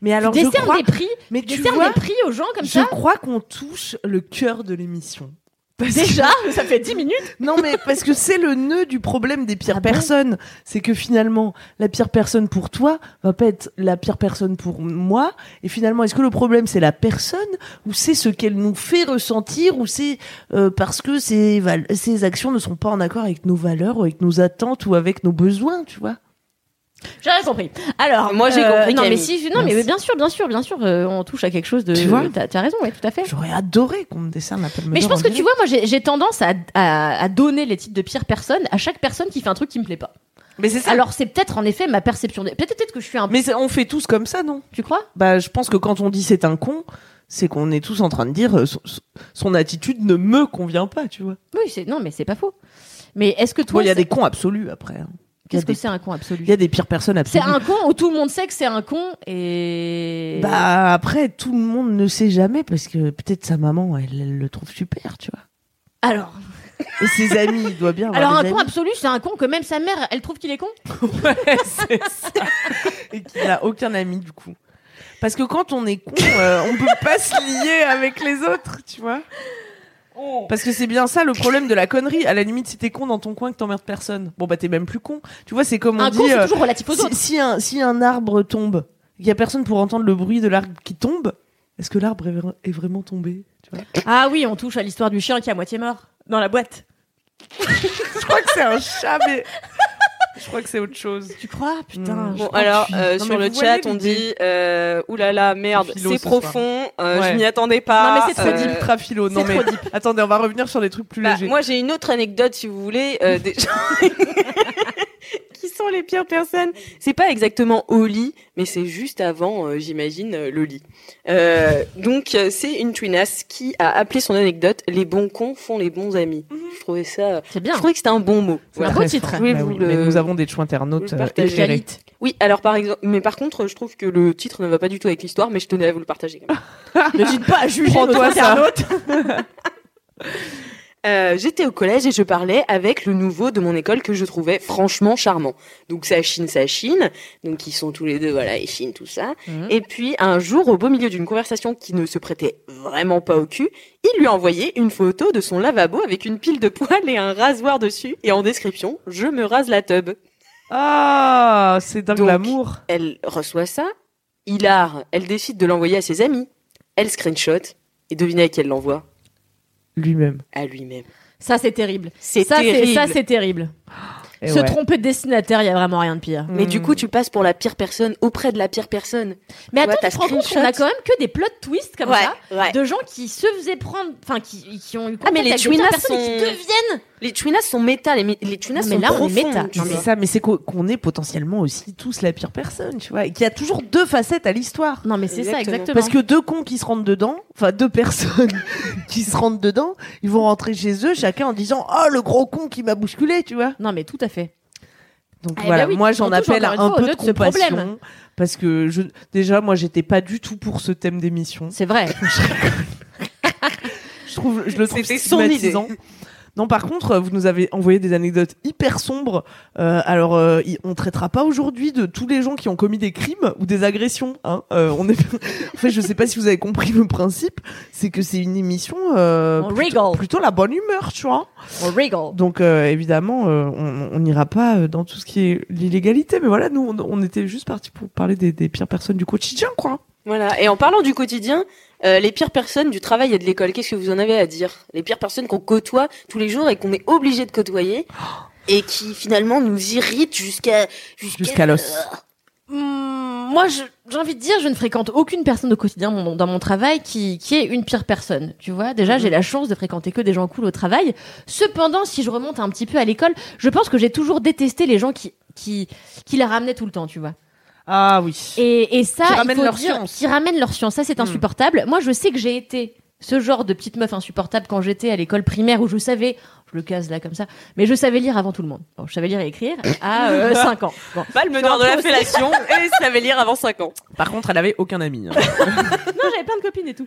Mais alors, tu je crois, des prix, mais tu vois, des prix aux gens comme je ça. crois qu'on touche le cœur de l'émission. Parce que- Déjà, ça fait 10 minutes. Non, mais parce que c'est le nœud du problème des pires Ah bon personnes. C'est que finalement, la pire personne pour toi va pas être la pire personne pour moi. Et finalement, est-ce que le problème c'est la personne ou c'est ce qu'elle nous fait ressentir ou c'est euh, parce que ses, val- ses actions ne sont pas en accord avec nos valeurs ou avec nos attentes ou avec nos besoins, tu vois? J'ai rien compris. Alors, Moi, j'ai compris, Non, mais si, non, mais bien sûr, bien sûr, bien sûr, euh, on touche à quelque chose de. Tu vois T'as raison, oui, tout à fait. J'aurais adoré qu'on me décerne la palme Mais je d'or pense en que tu vois, moi, j'ai tendance à, donner les titres de pire personne à chaque personne qui fait un truc qui me plaît pas. Mais c'est ça. Alors, c'est peut-être en effet ma perception. des- Peut-être que je suis un. Mais on fait tous comme ça, non? Tu crois? Bah, je pense que quand on dit c'est un con, c'est qu'on est tous en train de dire euh, son, son attitude ne me convient pas, tu vois. Oui, c'est non, mais c'est pas faux. Mais est-ce que toi, il y a des cons absolus après. hein. Qu'est-ce que des- c'est un con absolu? Il y a des pires personnes C'est absolues. un con où tout le monde sait que c'est un con et. Bah après, tout le monde ne sait jamais parce que peut-être sa maman, elle, elle le trouve super, tu vois. Alors, Et ses amis, il doit bien avoir alors un con absolu, c'est un con que même sa mère, elle trouve qu'il est con? Ouais, c'est ça. Et qu'il n'a aucun ami du coup. Parce que quand on est con, euh, on peut pas se lier avec les autres, tu vois. Parce que c'est bien ça le problème de la connerie. À la limite, si t'es con dans ton coin que t'emmerdes personne, bon bah t'es même plus con. Tu vois, c'est comme on un dit. con, c'est euh, toujours relatif aux si, autres. si un, si un arbre tombe, il y a personne pour entendre le bruit de l'arbre qui tombe. Est-ce que l'arbre est, vra- est vraiment tombé tu vois? Ah oui, on touche à l'histoire du chien qui est à moitié mort dans la boîte. Je crois que c'est un chat, mais je crois que c'est autre chose. Tu crois? Putain. Mm. je Bon, alors, euh, Non, sur le chat, on dit euh, oulala, merde, C'est ce profond, euh, Ouais. je m'y attendais pas. Non, mais c'est trop deep. Ultra philo. Non mais attendez, on va revenir sur des trucs plus Bah, légers. moi, j'ai une autre anecdote, si vous voulez, sont les pires personnes. C'est pas exactement au lit, mais c'est juste avant, euh, j'imagine, euh, le lit. Euh, donc, euh, c'est une twinasse qui a appelé son anecdote "Les bons cons font les bons amis". Je trouvais ça, C'est bien. je trouvais que c'était un bon mot. C'est Voilà. un beau titre. Bah oui, le- mais nous avons des choix internautes éclairés. Oui, alors par exemple, mais par contre, je trouve que le titre ne va pas du tout avec l'histoire, mais je tenais à vous le partager. Quand même. N'hésite pas à juger Prends-toi notre ça. internaute. Euh, J'étais au collège et je parlais avec le nouveau de mon école que je trouvais franchement charmant. Donc ça chine, ça chine. Donc ils sont tous les deux, voilà, ils chinent tout ça. Mhm. Et puis un jour, au beau milieu d'une conversation qui ne se prêtait vraiment pas au cul, il lui a envoyé une photo de son lavabo avec une pile de poils et un rasoir dessus. Et en description, je me rase la tub. Ah, c'est dingue l'amour. Elle reçoit ça. Hilar, elle décide de l'envoyer à ses amis. Elle screenshot. Et devinez à qui elle l'envoie? Lui-même. À lui-même. Ça, c'est terrible. C'est Ça, c'est terrible. ça, c'est terrible. Et Se ouais. tromper de destinataire, il y a vraiment rien de pire. Mais du coup, tu passes pour la pire personne auprès de la pire personne. Mais attends, t'as tu te rends compte qu'on a quand même que des plot twists comme ça, ouais. de gens qui se faisaient prendre, enfin qui, qui ont eu Ah, mais contact les avec personnes et qui sont- deviennent. Les twinnas sont méta, les, les mais sont là, on est profondes, méta. C'est ça, mais c'est qu'o- qu'on est potentiellement aussi tous la pire personne, tu vois, et qu'il y a toujours deux facettes à l'histoire. Non, mais c'est ça, Exactement. Parce que deux cons qui se rentrent dedans, enfin deux personnes qui se rentrent dedans, ils vont rentrer chez eux chacun en disant oh le gros con qui m'a bousculé, tu vois. Non, mais tout à fait. Donc Eh voilà, ben oui, moi j'en appelle un fois peu de compassion problème. parce que je déjà moi j'étais pas du tout pour ce thème d'émission. C'est vrai. Je trouve je le trouve C'était son stigmatisant. Non, par contre, vous nous avez envoyé des anecdotes hyper sombres. Euh, alors, euh, on traitera pas aujourd'hui de tous les gens qui ont commis des crimes ou des agressions. Hein. Euh, on est... en fait, je sais pas si vous avez compris le principe. C'est que c'est une émission euh, On plutôt, plutôt la bonne humeur, tu vois. On rigole. Donc, euh, évidemment, euh, on on n'ira pas euh, dans tout ce qui est l'illégalité. Mais voilà, nous, on, on était juste partis pour parler des, des pires personnes du quotidien, quoi. Voilà. Et en parlant du quotidien, euh, les pires personnes du travail et de l'école, qu'est-ce que vous en avez à dire? Les pires personnes qu'on côtoie tous les jours et qu'on est obligé de côtoyer et qui finalement nous irritent jusqu'à Jusqu'à l'os. Hum, moi, je- j'ai envie de dire, je ne fréquente aucune personne au quotidien mon- dans mon travail qui, qui est une pire personne. Tu vois, déjà, j'ai la chance de fréquenter que des gens cool au travail. Cependant, si je remonte un petit peu à l'école, je pense que j'ai toujours détesté les gens qui, qui, qui la ramenaient tout le temps, tu vois. Ah oui. Et, et ça, Qui il ramènent faut leur dire- science. Qui ramènent leur science. Ça, c'est Hmm. insupportable. Moi, je sais que j'ai été ce genre de petite meuf insupportable quand j'étais à l'école primaire où je savais, le case là comme ça, mais je savais lire avant tout le monde. Bon, je savais lire et écrire à 5 ans. Bon. Pas le meneur de la fellation et savait lire avant 5 ans. Par contre, elle avait aucun ami. hein. Non, j'avais plein de copines et tout.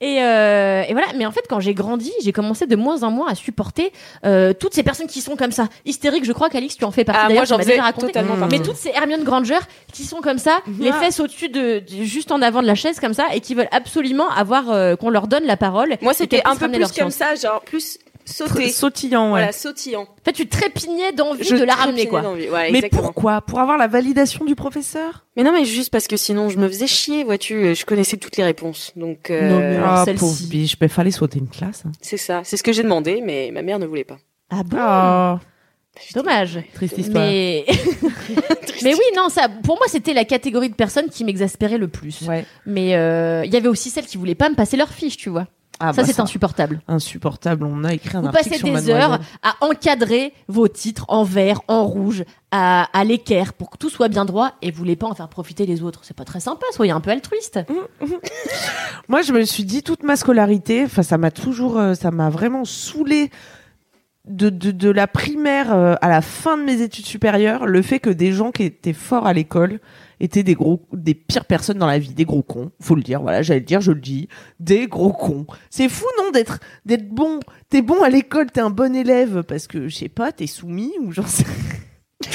Et, euh, et voilà. Mais en fait, quand j'ai grandi, j'ai commencé de moins en moins à supporter euh, toutes ces personnes qui sont comme ça, hystériques. Je crois qu'Alix, tu en fais partie. Ah, D'ailleurs, moi, j'en faisais déjà raconté. totalement Mais toutes ces Hermione Granger qui sont comme ça, les fesses au-dessus de, de- juste en avant de la chaise comme ça, et qui veulent absolument avoir euh, qu'on leur donne la parole. Moi, c'était un peu plus comme science. ça, genre plus sauté. Sautillant, ouais. Voilà, sautillant. En fait, tu trépignais d'envie Je de la ramener, quoi. Trépignais d'envie. Ouais, Mais exactement. pourquoi? Pour avoir la validation du professeur? Mais non, mais juste parce que sinon, je me faisais chier, vois-tu. Je connaissais toutes les réponses. Donc, euh, Non, mais alors, Ah, celle-ci. biche, il fallait sauter une classe. hein. c'est ça. C'est ce que j'ai demandé, mais ma mère ne voulait pas. Ah bon? Ah, Dommage. triste histoire. Mais... mais oui, non, ça, pour moi, c'était la catégorie de personnes qui m'exaspérait le plus. Ouais. Mais euh, il y avait aussi celles qui voulaient pas me passer leur fiche, tu vois. Ah, ça, bah, c'est insupportable. insupportable. On a écrit un Vous article passez sur des heures à encadrer vos titres en vert, en rouge, à, à l'équerre pour que tout soit bien droit et vous voulez pas en faire profiter les autres. C'est pas très sympa, soyez un peu altruiste. Moi, je me suis dit toute ma scolarité, enfin, ça m'a toujours, euh, ça m'a vraiment saoulé de, de, de la primaire euh, à la fin de mes études supérieures, le fait que des gens qui étaient forts à l'école étaient des gros, des pires personnes dans la vie, des gros cons, faut le dire, voilà, j'allais le dire, je le dis, des gros cons. C'est fou, non, d'être, d'être bon, t'es bon à l'école, t'es un bon élève, parce que, je sais pas, t'es soumis, ou j'en sais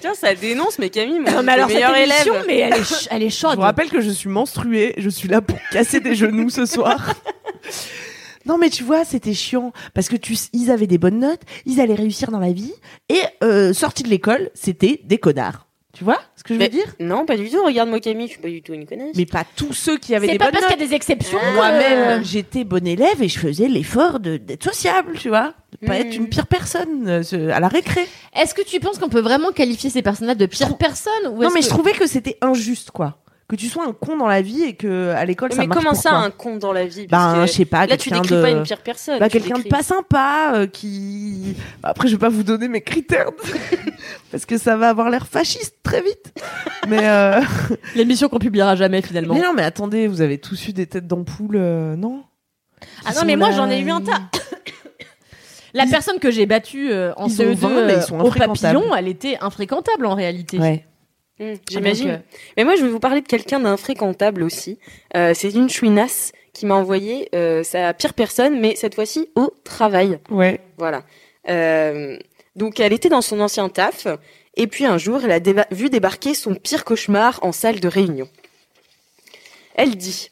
Tiens, ça dénonce, mais Camille, mon Non, mais alors, cette meilleur émission, élève. mais elle est, elle est Je chaude. vous rappelle que je suis menstruée, je suis là pour casser des genoux ce soir. Non mais tu vois, c'était chiant parce que tu, ils avaient des bonnes notes, ils allaient réussir dans la vie et euh, sortis de l'école, c'était des connards. Tu vois ce que je veux Mais- dire? Non, pas du tout. Regarde-moi Camille, je suis pas du tout une connasse. Mais pas tous ceux qui avaient C'est des pas bonnes parce qu'il y a des exceptions. Moi-même, euh, j'étais bon élève et je faisais l'effort de d'être sociable, tu vois, de pas Mhm. être une pire personne euh, ce- à la récré. Est-ce que tu penses qu'on peut vraiment qualifier ces personnages de pires personnes ou Non est-ce mais que- je trouvais que c'était injuste quoi, que tu sois un con dans la vie et que à l'école ça mais marche comment pour ça, toi. un con dans la vie? Ben, je sais pas, Là, tu décris de... pas une pire personne. Bah, quelqu'un de pas sympa euh, qui après je vais pas vous donner mes critères parce que ça va avoir l'air fasciste très vite mais euh... l'émission qu'on publiera jamais finalement mais non mais attendez vous avez tous eu des têtes d'ampoule euh, non? Ah non, mais moi, j'en ai eu un tas. La Ils- personne que j'ai battue euh, en Ils ont CE2 vingt, mais ils euh, sont au papillon, elle était infréquentable en réalité. ouais Ah, J'imagine. euh, Mais moi, je vais vous parler de quelqu'un d'infréquentable aussi. Euh, c'est une chouinasse qui m'a envoyé euh, sa pire personne, mais cette fois-ci au travail. ouais Voilà. Donc, elle était dans son ancien taf, et puis un jour, elle a déba- vu débarquer son pire cauchemar en salle de réunion. Elle dit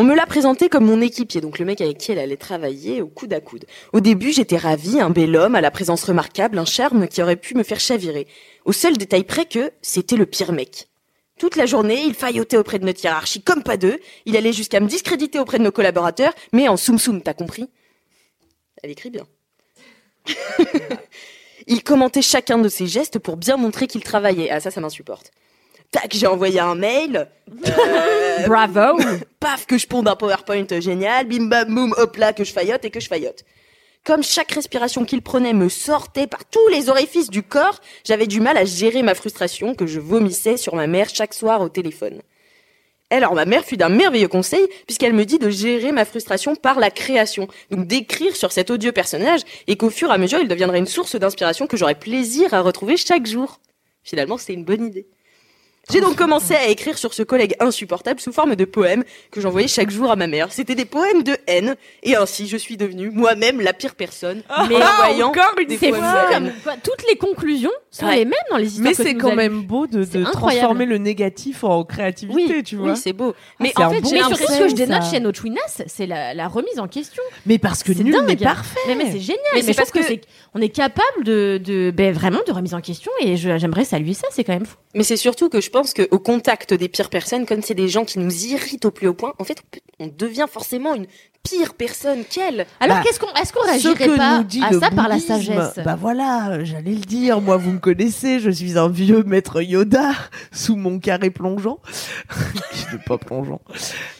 On me l'a présenté comme mon équipier, donc le mec avec qui elle allait travailler au coude à coude. Au début, j'étais ravie, un bel homme, à la présence remarquable, un charme qui aurait pu me faire chavirer. Au seul détail près que c'était le pire mec. Toute la journée, il faillotait auprès de notre hiérarchie comme pas deux. Il allait jusqu'à me discréditer auprès de nos collaborateurs, mais en soum soum, t'as compris? Elle écrit bien. il commentait chacun de ses gestes pour bien montrer qu'il travaillait. Ah ça, ça m'insupporte. Tac, j'ai envoyé un mail. Bravo paf, que je ponde un PowerPoint génial, bim bam boum, hop là, que je faillote et que je faillote. Comme chaque respiration qu'il prenait me sortait par tous les orifices du corps, j'avais du mal à gérer ma frustration que je vomissais sur ma mère chaque soir au téléphone. Alors ma mère fut d'un merveilleux conseil puisqu'elle me dit de gérer ma frustration par la création, donc d'écrire sur cet odieux personnage et qu'au fur et à mesure il deviendrait une source d'inspiration que j'aurais plaisir à retrouver chaque jour. Finalement c'était une bonne idée. J'ai donc commencé à écrire sur ce collègue insupportable sous forme de poèmes que j'envoyais chaque jour à ma mère. C'était des poèmes de haine et ainsi je suis devenue moi-même la pire personne. Mais en envoyant encore une haine. quoi, toutes les conclusions sont Ouais. les mêmes dans les histoires mais c'est quand même beau de, transformer le négatif en créativité Oui, tu vois oui, c'est beau. Mais en fait, bon j'ai Mais ce que je dénote chez notre Winas, c'est la, la remise en question. mais parce que nul n'est parfait Mais, mais c'est génial. Mais Mais, parce que, que- c'est on est capable de, de ben, vraiment de remise en question et j'aimerais saluer ça. C'est quand même fou. Mais c'est surtout que je pense qu'au contact des pires personnes, comme c'est des gens qui nous irritent au plus haut point, en fait, on devient forcément une pire personne qu'elle. Alors Bah, qu'est-ce qu'on est-ce qu'on réagirait pas à ça par la sagesse Bah voilà, j'allais le dire. Moi, vous me connaissez, je suis un vieux maître Yoda sous mon carré plongeant. je ne pas plongeant.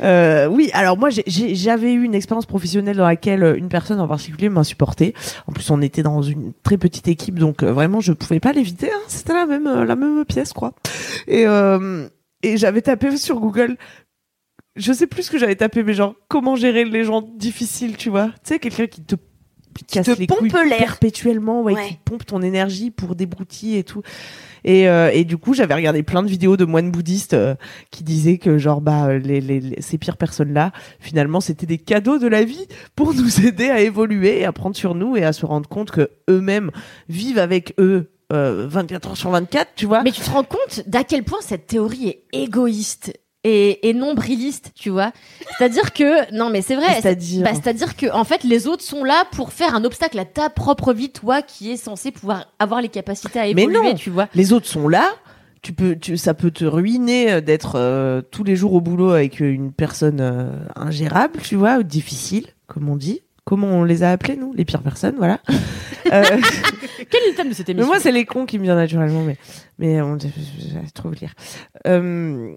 Euh, oui, alors moi, j'avais eu une expérience professionnelle dans laquelle une personne en particulier m'insupportait. En plus, on était dans une très petite équipe, donc euh, vraiment, je pouvais pas l'éviter. hein. C'était la même, euh, la même pièce, quoi. Et, euh, et j'avais tapé sur Google je sais plus ce que j'avais tapé, mais genre, comment gérer les gens difficiles, tu vois. Tu sais, quelqu'un qui te casse te les pompe couilles l'air. perpétuellement, ouais, Ouais. qui pompe ton énergie pour débrouiller et tout. Et, euh, et du coup, j'avais regardé plein de vidéos de moines bouddhistes euh, qui disaient que genre bah les, les, les- ces pires personnes là, finalement, c'était des cadeaux de la vie pour nous aider à évoluer, et à prendre sur nous et à se rendre compte que eux-mêmes vivent avec eux euh, 24 heures sur 24, tu vois. Mais tu te rends compte d'à quel point cette théorie est égoïste et, et nombriliste, tu vois C'est-à-dire que non, mais c'est vrai. C'est-à-dire Bah, c'est-à-dire que en fait, les autres sont là pour faire un obstacle à ta propre vie, toi qui es censé pouvoir avoir les capacités à Mais évoluer, non. tu vois. les autres sont là. Tu peux, tu, ça peut te ruiner euh, d'être euh, tous les jours au boulot avec une personne euh, ingérable, tu vois, ou difficile, comme on dit. Comment on les a appelés, nous Les pires personnes, voilà. Euh, Quel est le thème de cette mais émission moi, c'est les cons qui me viennent naturellement, mais, mais on, je, vous lire. Euh,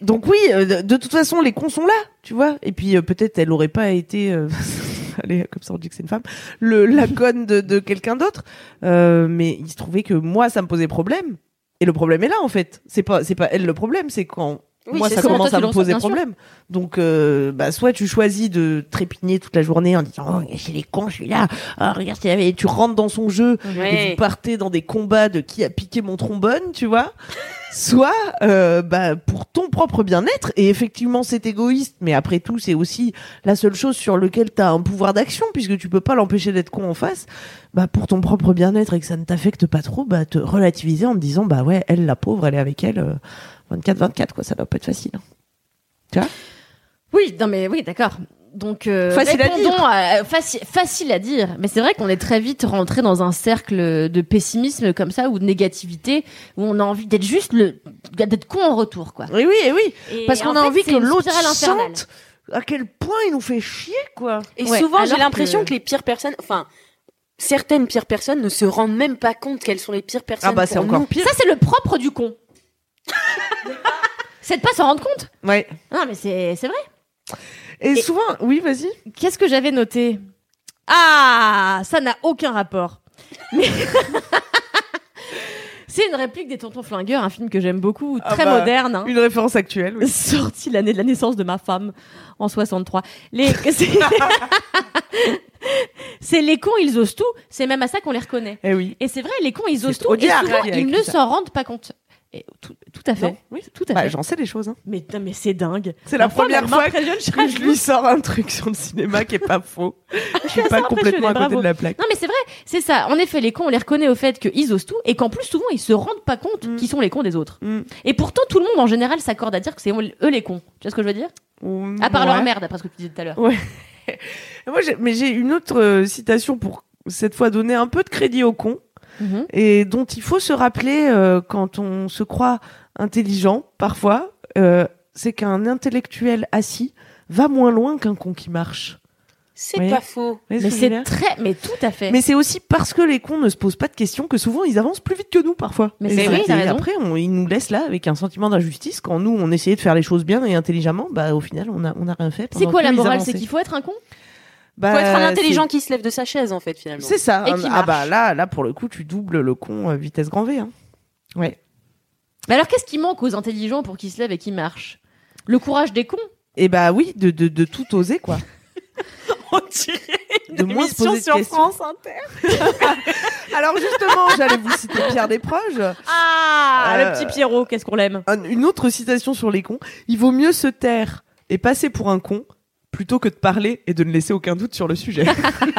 donc oui, euh, de, de toute façon, les cons sont là, tu vois. Et puis euh, peut-être elle aurait pas été, euh, allez, comme ça on dit que c'est une femme, le la conne de, de quelqu'un d'autre. Euh, mais il se trouvait que moi, ça me posait problème. Et le problème est là, en fait. C'est pas, c'est pas elle le problème, c'est quand Oui, moi ça ça. commence Toi, à me poser problème. Donc, euh, bah, soit tu choisis de trépigner toute la journée en disant oh, c'est les cons, je suis là. Ah, regarde, tu rentres dans son jeu et Ouais. vous partez dans des combats de qui a piqué mon trombone, tu vois. Soit euh, bah, pour ton propre bien-être, et effectivement c'est égoïste, mais après tout c'est aussi la seule chose sur laquelle tu as un pouvoir d'action, puisque tu peux pas l'empêcher d'être con en face, bah, pour ton propre bien-être et que ça ne t'affecte pas trop, bah, te relativiser en te disant, bah ouais, elle la pauvre, elle est avec elle euh, 24-24, quoi, ça doit pas être facile. hein. Oui, non mais oui, d'accord. Donc euh, Facile à à- faci- facile à dire, mais c'est vrai qu'on est très vite rentré dans un cercle de pessimisme comme ça ou de négativité où on a envie d'être juste le d'être con en retour quoi. Oui, oui, oui, Et parce en qu'on a fait, envie que l'autre sente à quel point il nous fait chier, quoi. Et Ouais, souvent, j'ai l'impression que- que... les pires personnes, enfin, certaines pires personnes ne se rendent même pas compte qu'elles sont les pires personnes. Ah bah c'est encore nous. pire. Ça c'est le propre du con. C'est de pas s'en rendre compte. Ouais. Non mais c'est c'est vrai. Et, Et- souvent, oui, vas-y. Qu'est-ce que j'avais noté? Ah, ça n'a aucun rapport. Mais c'est une réplique des Tontons Flingueurs, un film que j'aime beaucoup, Ah très bah, moderne. hein. Une référence actuelle. oui. sorti l'année de la naissance de ma femme en 63. Les c'est les cons, ils osent tout, c'est même à ça qu'on les reconnaît. Eh oui. Et c'est vrai, les cons, ils osent tout et souvent ils ne s'en rendent pas compte. Et tout, tout à fait. Non, oui. Tout à Bah, fait. j'en sais des choses. Hein. Mais, mais c'est dingue. C'est la première fois que je lui sors un truc sur le cinéma qui est pas faux. Je suis pas complètement à côté de la plaque. Non mais c'est vrai, c'est ça. En effet, les cons, on les reconnaît au fait qu'ils osent tout et qu'en plus souvent ils se rendent pas compte Mm. qu'ils sont les cons des autres. Mm. Et pourtant tout le monde en général s'accorde à dire que c'est eux les cons. Tu vois ce que je veux dire? À part Ouais. leur mère, d'après ce que tu disais tout à l'heure. Moi, mais j'ai une autre euh, citation pour cette fois donner un peu de crédit aux cons Mhm. et dont il faut se rappeler euh, quand on se croit intelligent parfois. euh, c'est qu'un intellectuel assis va moins loin qu'un con qui marche. C'est Oui. pas faux. Ce Mais c'est très, mais tout à fait. Mais c'est aussi parce que les cons ne se posent pas de questions que souvent ils avancent plus vite que nous parfois. Mais c'est vrai, et t'as raison. après, on- ils nous laissent là avec un sentiment d'injustice quand nous on essayait de faire les choses bien et intelligemment. Bah au final, on a on a rien fait. c'est quoi la morale? C'est qu'il faut être un con? Bah, Faut être un c'est- intelligent qui se lève de sa chaise, en fait, finalement. C'est ça. Et un- qui ah bah là, là pour le coup, tu doubles le con euh, vitesse grand V. Hein. Ouais. Mais alors qu'est-ce qui manque aux intelligents pour qu'ils se lèvent et qu'ils marchent? Le courage des cons? Et bah oui, de, de, de tout oser quoi. On dirait De moins se poser de questions. Inter. Alors justement, j'allais vous citer Pierre Desproges. Ah, Euh, le petit Pierrot, qu'est-ce qu'on l'aime? Un- Une autre citation sur les cons. Il vaut mieux se taire et passer pour un con plutôt que de parler et de ne laisser aucun doute sur le sujet.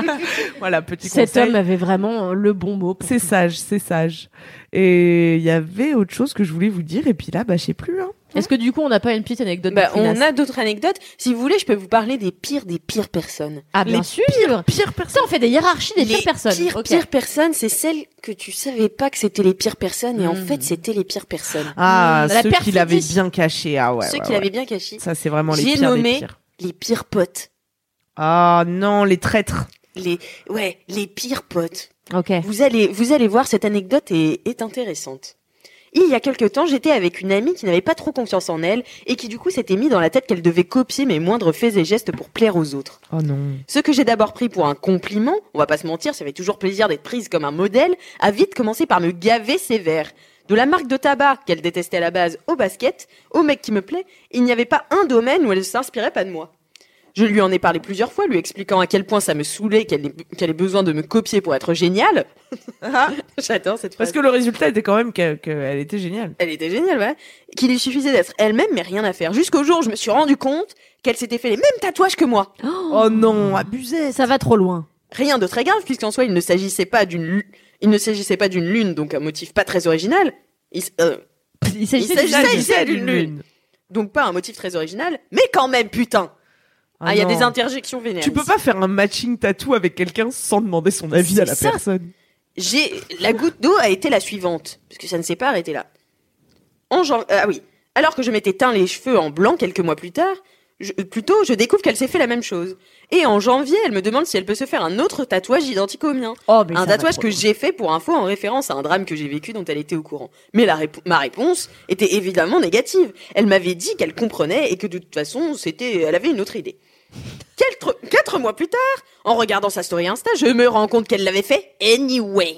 voilà, petit Cet conseil. homme avait vraiment le bon mot. C'est sage, c'est sage. Et il y avait autre chose que je voulais vous dire, et puis là, bah, je sais plus. Hein. Est-ce que du coup on n'a pas une petite anecdote Bah, on a d'autres anecdotes. Si vous voulez, je peux vous parler des pires des pires personnes. Ah bien les sûr Pire personne. Ça, on fait des hiérarchies des les pires personnes. pires, Ok. pires personnes, c'est celles que tu savais pas que c'était les pires personnes, et en Mm. fait, c'était les pires personnes. Ah, Hmm, la ceux qui l'avaient bien caché. Ah ouais. Ceux ouais, qui ouais. l'avaient bien caché. Ça, c'est vraiment les J'ai pires nommé- des pires. Les pires potes. Ah non, les traîtres. Les, ouais, les pires potes. Ok. Vous allez, vous allez voir, cette anecdote est, est intéressante. Il y a quelque temps, j'étais avec une amie qui n'avait pas trop confiance en elle et qui du coup s'était mis dans la tête qu'elle devait copier mes moindres faits et gestes pour plaire aux autres. Oh non. Ce que j'ai d'abord pris pour un compliment, on va pas se mentir, ça fait toujours plaisir d'être prise comme un modèle, a vite commencé par me gaver sévère. De la marque de tabac qu'elle détestait à la base au basket, au mec qui me plaît, il n'y avait pas un domaine où elle ne s'inspirait pas de moi. Je lui en ai parlé plusieurs fois, lui expliquant à quel point ça me saoulait qu'elle ait, qu'elle ait besoin de me copier pour être géniale. J'adore cette phrase. Parce que le résultat était quand même qu'elle qu'elle était géniale. Elle était géniale, ouais. Qu'il lui suffisait d'être elle-même, mais rien à faire. Jusqu'au jour où je me suis rendu compte qu'elle s'était fait les mêmes tatouages que moi. Oh non, abusé. Ça va trop loin. Rien de très grave, puisqu'en soi, il ne s'agissait pas d'une, lu- il ne s'agissait pas d'une lune, donc un motif pas très original. Il euh, Il s'agissait d'une- lune. donc pas un motif très original, mais quand même, putain. Ah, il y a des interjections vénères. Tu peux pas faire un matching tattoo avec quelqu'un sans demander son avis à la ça. personne. J'ai la goutte d'eau a été la suivante, parce que ça ne s'est pas arrêté là. En jan- ah oui, alors que je m'étais teint les cheveux en blanc quelques mois plus tard, je, plutôt je découvre qu'elle s'est fait la même chose. Et en janvier, elle me demande si elle peut se faire un autre tatouage identique au mien. Oh, un tatouage que j'ai fait pour info en référence à un drame que j'ai vécu dont elle était au courant. Mais la ma réponse était évidemment négative. Elle m'avait dit qu'elle comprenait et que de toute façon, c'était, elle avait une autre idée. Quatre, quatre mois plus tard, en regardant sa story Insta, je me rends compte qu'elle l'avait fait anyway.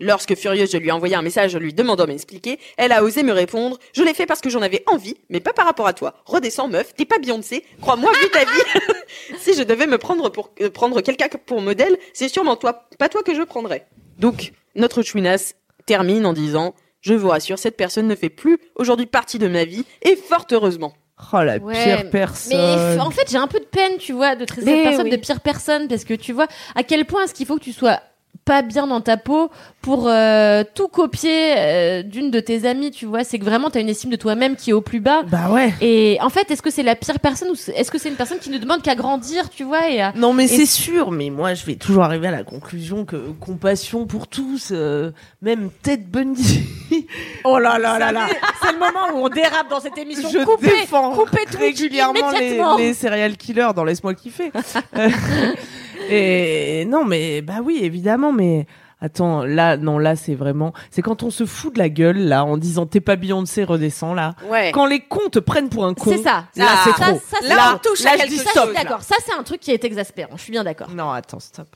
Lorsque furieuse, je lui ai envoyé un message lui demandant de m'expliquer, elle a osé me répondre « Je l'ai fait parce que j'en avais envie, mais pas par rapport à toi. Redescends, meuf, t'es pas Beyoncé. Crois-moi, vu ta vie. si je devais me prendre pour euh, prendre quelqu'un pour modèle, c'est sûrement toi, pas toi que je prendrais. » Donc, notre chouinasse termine en disant « Je vous rassure, cette personne ne fait plus aujourd'hui partie de ma vie, et fort heureusement. Oh la Ouais, pire personne. Mais en fait, j'ai un peu de peine, tu vois, de traiter cette personne oui. de pire personne parce que tu vois à quel point est-ce qu'il faut que tu sois pas bien dans ta peau pour euh, tout copier euh, d'une de tes amies, tu vois. C'est que vraiment, t'as une estime de toi-même qui est au plus bas. Bah ouais. Et en fait, est-ce que c'est la pire personne ou est-ce que c'est une personne qui ne demande qu'à grandir, tu vois et à- Non mais Et c'est sûr, mais moi je vais toujours arriver à la conclusion que compassion pour tous, euh, même Ted Bundy. Oh là là là là C'est le moment où on dérape dans cette émission. je coupez, défends coupez Twitch régulièrement les, les serial killers dans Laisse-moi kiffer. Et non mais bah oui évidemment mais attends là non là c'est vraiment c'est quand on se fout de la gueule là en disant t'es pas Beyoncé redescends là. Ouais. Quand les cons te prennent pour un con. C'est ça. Là Ah, c'est ça, trop. ça, c'est- Là, là, on touche à là, je quelque chose. Ça, stop. je suis d'accord. Ça, c'est un truc qui est exaspérant. Je suis bien d'accord. Non attends stop.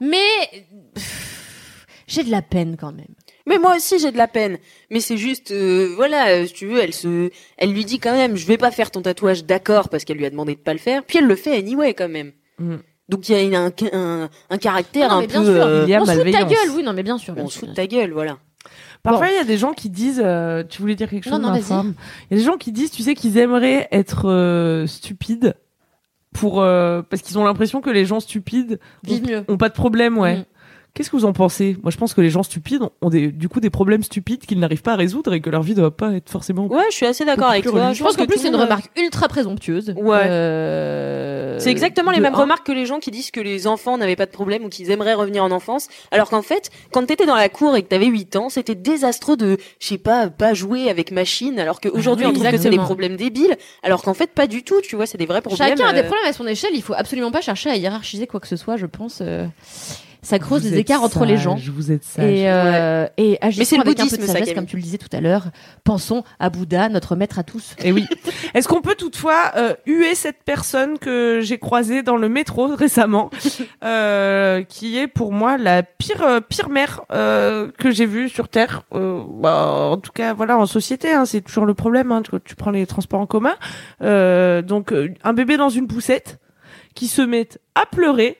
Mais j'ai de la peine quand même. Mais moi aussi j'ai de la peine. Mais c'est juste, euh, voilà, euh, si tu veux, elle se, elle lui dit quand même, je vais pas faire ton tatouage, d'accord, parce qu'elle lui a demandé de pas le faire. Puis elle le fait anyway quand même. Mm. Donc il y a un, un, un caractère Non, un peu. euh, Il y a on se fout de ta gueule, oui, non, mais bien sûr. bien on se fout de ta gueule, voilà. Parfois, Bon. il y a des gens qui disent, euh, tu voulais dire quelque chose, Non, non, ma vas-y. femme? Il y a des gens qui disent, tu sais, qu'ils aimeraient être euh, stupides pour euh, parce qu'ils ont l'impression que les gens stupides Vivent mieux. ont pas de problème, ouais. Mm. Qu'est-ce que vous en pensez? Moi, je pense que les gens stupides ont- des, du coup des problèmes stupides qu'ils n'arrivent pas à résoudre et que leur vie doit pas être forcément. Ouais, je suis assez d'accord avec toi. Je pense qu'en que plus, c'est une remarque ultra présomptueuse. Ouais. Euh, C'est exactement les de mêmes un. remarques que les gens qui disent que les enfants n'avaient pas de problème ou qu'ils aimeraient revenir en enfance. Alors qu'en fait, quand t'étais dans la cour et que t'avais 8 ans, c'était désastreux de, je sais pas, pas jouer avec machine. Alors qu'aujourd'hui, oui, on trouve que c'est des problèmes débiles. Alors qu'en fait, pas du tout. Tu vois, c'est des vrais problèmes. Chacun a des euh, problèmes à son échelle. Il faut absolument pas chercher à hiérarchiser quoi que ce soit, je pense. euh, Ça creuse Vous des écarts entre les gens. sage, Vous êtes sage. Et, euh, et agissons c'est le avec un peu bouddhisme, de sagesse, comme tu le disais tout à l'heure. Pensons à Bouddha, notre maître à tous. Et oui. Est-ce qu'on peut toutefois euh, huer cette personne que j'ai croisée dans le métro récemment, euh, qui est pour moi la pire euh, pire mère euh, que j'ai vue sur terre. Euh, bah, en tout cas, voilà, en société, hein, c'est toujours le problème hein, quand tu prends les transports en commun. Euh, donc, un bébé dans une poussette qui se met à pleurer.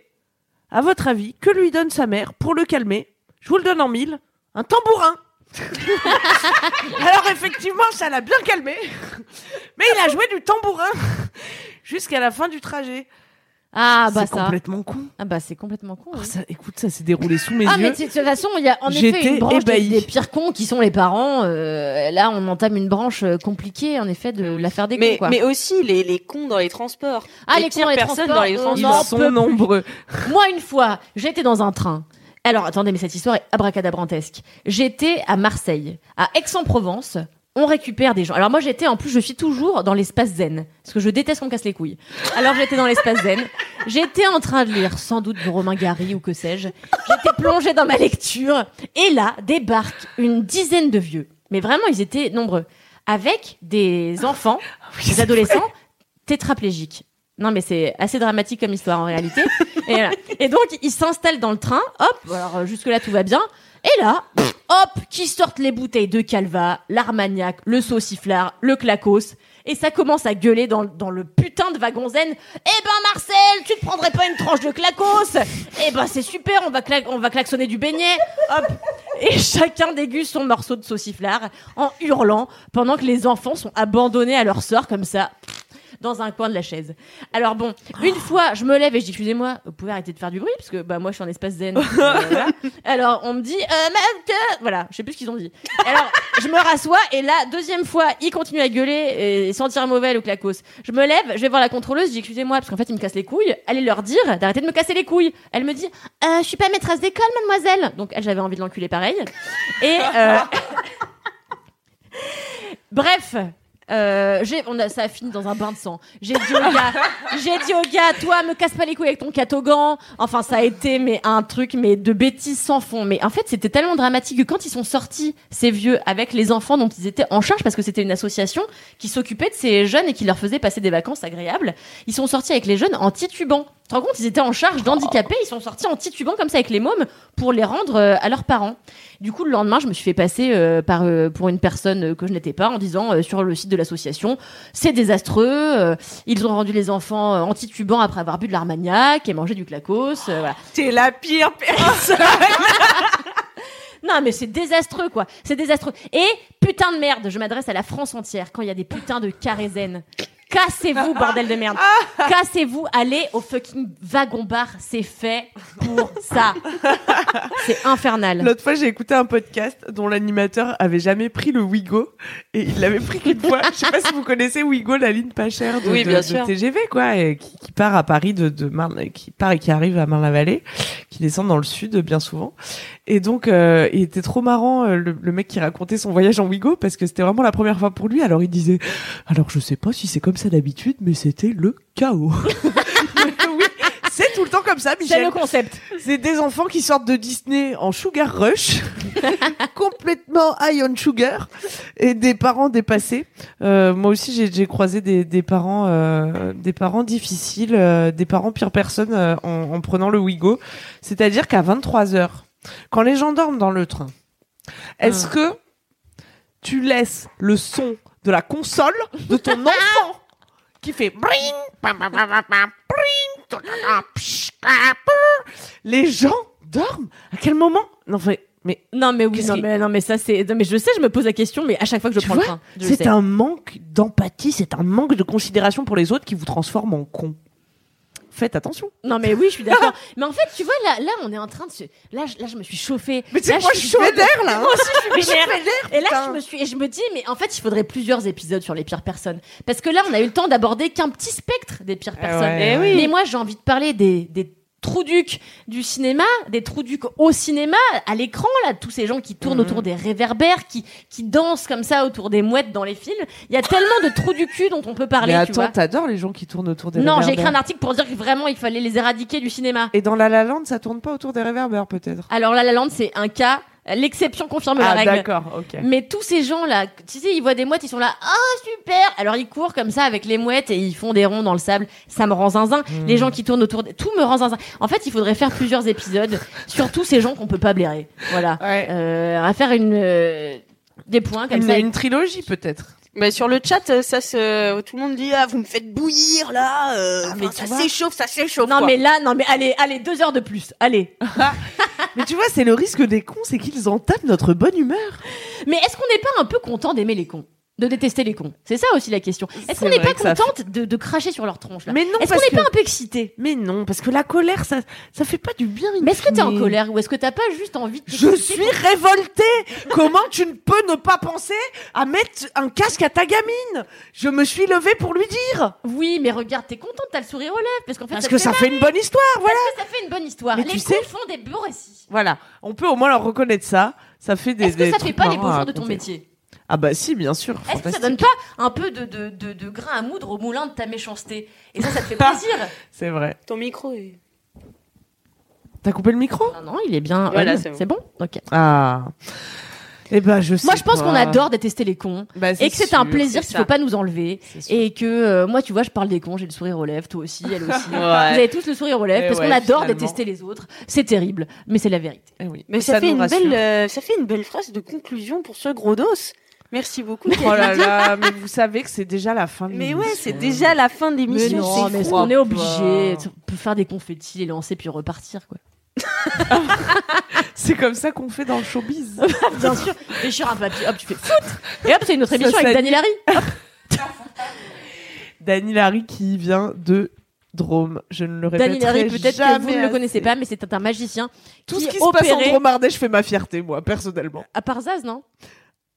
À votre avis, que lui donne sa mère pour le calmer? Je vous le donne en mille. Un tambourin. Alors effectivement, ça l'a bien calmé. Mais il a joué du tambourin jusqu'à la fin du trajet. Ah bah c'est ça. complètement con. Ah bah c'est complètement con. Oh, oui. ça, écoute, ça s'est déroulé sous mes Ah yeux. mais de toute façon, il y a en effet une branche des, pires cons qui sont les parents. Euh, là, on entame une branche euh, compliquée, en effet, de la faire des cons. Mais, Quoi. mais aussi les, les cons dans les transports. Ah, les cons pires dans les personnes transports, dans les on transports. Ils sont peut plus. nombreux. Moi, une fois, j'étais dans un train. Alors, attendez, mais cette histoire est abracadabrantesque. J'étais à Marseille, à Aix-en-Provence. On récupère des gens. Alors moi, j'étais, en plus, je suis toujours dans l'espace zen. Parce que je déteste qu'on casse les couilles. Alors j'étais dans l'espace zen. J'étais en train de lire, sans doute, du Romain Gary ou que sais-je. J'étais plongée dans ma lecture. Et là, débarque une dizaine de vieux. Mais vraiment, ils étaient nombreux. Avec des enfants, des adolescents tétraplégiques. Non, mais c'est assez dramatique comme histoire en réalité. Et, voilà. Et donc, ils s'installent dans le train. Hop, alors jusque-là, tout va bien. Et là, pff, hop, qui sortent les bouteilles de Calva, l'Armagnac, le sauciflard, le Clacos. Et ça commence à gueuler dans, le putain de wagon zen. Eh ben Marcel, tu te prendrais pas une tranche de Clacos Eh ben c'est super, on va, cla- on va klaxonner du beignet. Hop. Et chacun déguste son morceau de sauciflard en hurlant pendant que les enfants sont abandonnés à leur sort comme ça dans un coin de la chaise. Alors bon, une fois, je me lève et je dis excusez-moi, vous pouvez arrêter de faire du bruit parce que bah moi je suis en espace zen. Euh, voilà. Alors on me dit euh, Marc, voilà, je sais plus ce qu'ils ont dit. Alors je me rassois et là deuxième fois, ils continuent à gueuler et sentir mauvais le clacos. Je me lève, je vais voir la contrôleuse, je dis excusez-moi parce qu'en fait ils me cassent les couilles. Allez leur dire d'arrêter de me casser les couilles. Elle me dit euh, je suis pas maîtresse d'école mademoiselle. Donc elle j'avais envie de l'enculer pareil. Et euh, Bref, euh, j'ai, on a, ça a fini dans un bain de sang. J'ai dit au gars, j'ai dit au gars, toi, me casse pas les couilles avec ton catogan. Enfin, ça a été mais un truc mais de bêtises sans fond. Mais en fait, c'était tellement dramatique que quand ils sont sortis, ces vieux, avec les enfants dont ils étaient en charge, parce que c'était une association qui s'occupait de ces jeunes et qui leur faisait passer des vacances agréables, ils sont sortis avec les jeunes en titubant. Tu te rends compte, ils étaient en charge d'handicapés, ils sont sortis en titubant comme ça avec les mômes pour les rendre euh, à leurs parents. Du coup, le lendemain, je me suis fait passer euh, par euh, pour une personne euh, que je n'étais pas en disant euh, sur le site de l'association, c'est désastreux. euh, ils ont rendu les enfants en titubant après avoir bu de l'armagnac et mangé du clacos. voilà. T'es la pire personne. Non, mais c'est désastreux, quoi. C'est désastreux. Et putain de merde, je m'adresse à la France entière quand il y a des putains de carré-zen. Cassez-vous, bordel de merde. Cassez-vous, allez au fucking wagon-bar. C'est fait pour ça. C'est infernal. L'autre fois, j'ai écouté un podcast dont l'animateur avait jamais pris le Wigo et il l'avait pris qu'une fois. Je sais pas si vous connaissez Wigo, la ligne pas chère de, Oui, de- bien de sûr. TGV, quoi, et qui, qui part à Paris de, de Marne, qui part et qui arrive à Marne-la-Vallée, qui descend dans le sud bien souvent. Et donc, euh, il était trop marrant euh, le, le mec qui racontait son voyage en Wigo parce que c'était vraiment la première fois pour lui. Alors il disait, alors je sais pas si c'est comme ça d'habitude, mais c'était le chaos. oui, c'est tout le temps comme ça, C'est Michel. le concept. C'est des enfants qui sortent de Disney en sugar rush, complètement high on sugar, et des parents dépassés. Euh, moi aussi, j'ai j'ai croisé des, des parents, euh, des parents difficiles, euh, des parents pire personne en, en prenant le Wigo. C'est-à-dire qu'à 23 h quand les gens dorment dans le train, est-ce que tu laisses le son de la console de ton enfant qui fait les gens dorment à quel moment? Non mais mais Non, mais oui, non, mais, non, mais ça, c'est. Non, mais je sais, je me pose la question, mais à chaque fois que je Tu prends vois, le train. c'est un manque d'empathie c'est un manque de considération pour les autres qui vous transforme en con faites attention Non, mais oui, je suis d'accord. mais en fait, tu vois, là, là, on est en train de se. Là, je, là, je me suis chauffée. mais tu sais Là, moi je suis chaude. vénère là hein. Moi aussi, je suis vénère. Et là, je me suis, et je me dis, mais en fait, il faudrait plusieurs épisodes sur les pires personnes. Parce que là, on a eu le temps d'aborder qu'un petit spectre des pires Eh personnes. ouais, Eh. Mais moi, j'ai envie de parler des, des trous-ducs du cinéma, des trous-ducs au cinéma, à l'écran, là, tous ces gens qui tournent autour des réverbères, qui, qui dansent comme ça autour des mouettes dans les films. Il y a tellement de trous du cul dont on peut parler, mais attends t'adores les gens qui tournent autour des Non, j'ai réverbères. écrit un article pour dire que vraiment, il fallait les éradiquer du cinéma. et dans La La Land ça tourne pas autour des réverbères peut-être? Alors là, La Land, c'est un cas, l'exception confirme la ah règle. d'accord ok Mais tous ces gens-là, tu sais, ils voient des mouettes, ils sont là, ah super Alors ils courent comme ça avec les mouettes et ils font des ronds dans le sable. Ça me rend zinzin. Hmm. Les gens qui tournent autour, de... tout me rend zinzin. En fait, il faudrait faire plusieurs épisodes sur tous ces gens qu'on peut pas blairer. Voilà. Ouais. Euh, à faire une euh, des points comme une, ça. une trilogie peut-être Mais sur le chat, euh, ça se, tout le monde dit ah vous me faites bouillir là, euh, Ah, mais ça s'échauffe, ça s'échauffe. Non quoi. mais là, non mais allez, allez, deux heures de plus. Allez. mais tu vois c'est le risque des cons c'est qu'ils entament notre bonne humeur Mais est-ce qu'on n'est pas un peu content d'aimer les cons? De détester les cons. C'est ça aussi la question. Est-ce qu'on n'est pas contente de, de cracher sur leur tronche là? Mais non Est-ce qu'on n'est que pas un peu excité mais non parce que la colère ça ça fait pas du bien Mais est-ce que t'es en colère ou est-ce que t'as pas juste envie de Je suis révoltée. Comment tu ne peux ne pas penser à mettre un casque à ta gamine? Je me suis levée pour lui dire. Oui, mais regarde, t'es contente, t'as le sourire aux lèvres, parce qu'en fait, Parce ça que ça fait fait une bonne histoire, voilà. parce que ça fait une bonne histoire. Mais les tu cons sais- font des beaux récits. Voilà, on peut au moins leur reconnaître ça. Ça fait des. Est-ce que ça fait pas les beaux jours de ton métier? Ah bah si, bien sûr. Est-ce que ça donne pas un peu de, de, de, de grain à moudre au moulin de ta méchanceté? Et ça, ça te fait plaisir C'est vrai. Ton micro est. T'as coupé le micro? Non, non, il est bien. Voilà, c'est bon. Ok. Ah. Eh ben, je sais Moi, je pense qu'on adore détester les cons. Bah, Et que c'est un plaisir qu'il faut pas nous enlever. Et que euh, moi, tu vois, je parle des cons, j'ai le sourire aux lèvres, toi aussi, elle aussi. Vous Ouais. avez tous le sourire aux lèvres Eh parce qu'on adore finalement. détester les autres. C'est terrible, mais c'est la vérité. Eh oui. Mais ça, fait une rassure. belle, euh, ça fait une belle phrase de conclusion pour ce gros dos. Merci beaucoup. Oh là là, mais vous savez que c'est déjà la fin de Mais ouais, c'est l'émission. déjà la fin de Mais l'émission. non, c'est mais on est obligé pas. de peut faire des confettis, les lancer puis repartir quoi. C'est comme ça qu'on fait dans le showbiz. Bien sûr, déchire un papier, hop, tu fais foot. Et hop, c'est une autre Ça émission avec. Dani Larry. Dany Larry qui vient de Drôme. Je ne le répéterai Dani Larry, peut-être que vous ne le assez. connaissez pas, mais c'est un magicien Tout qui ce qui se passe en Drôme Ardèche fait ma fierté, moi, personnellement. à part Zaz, non?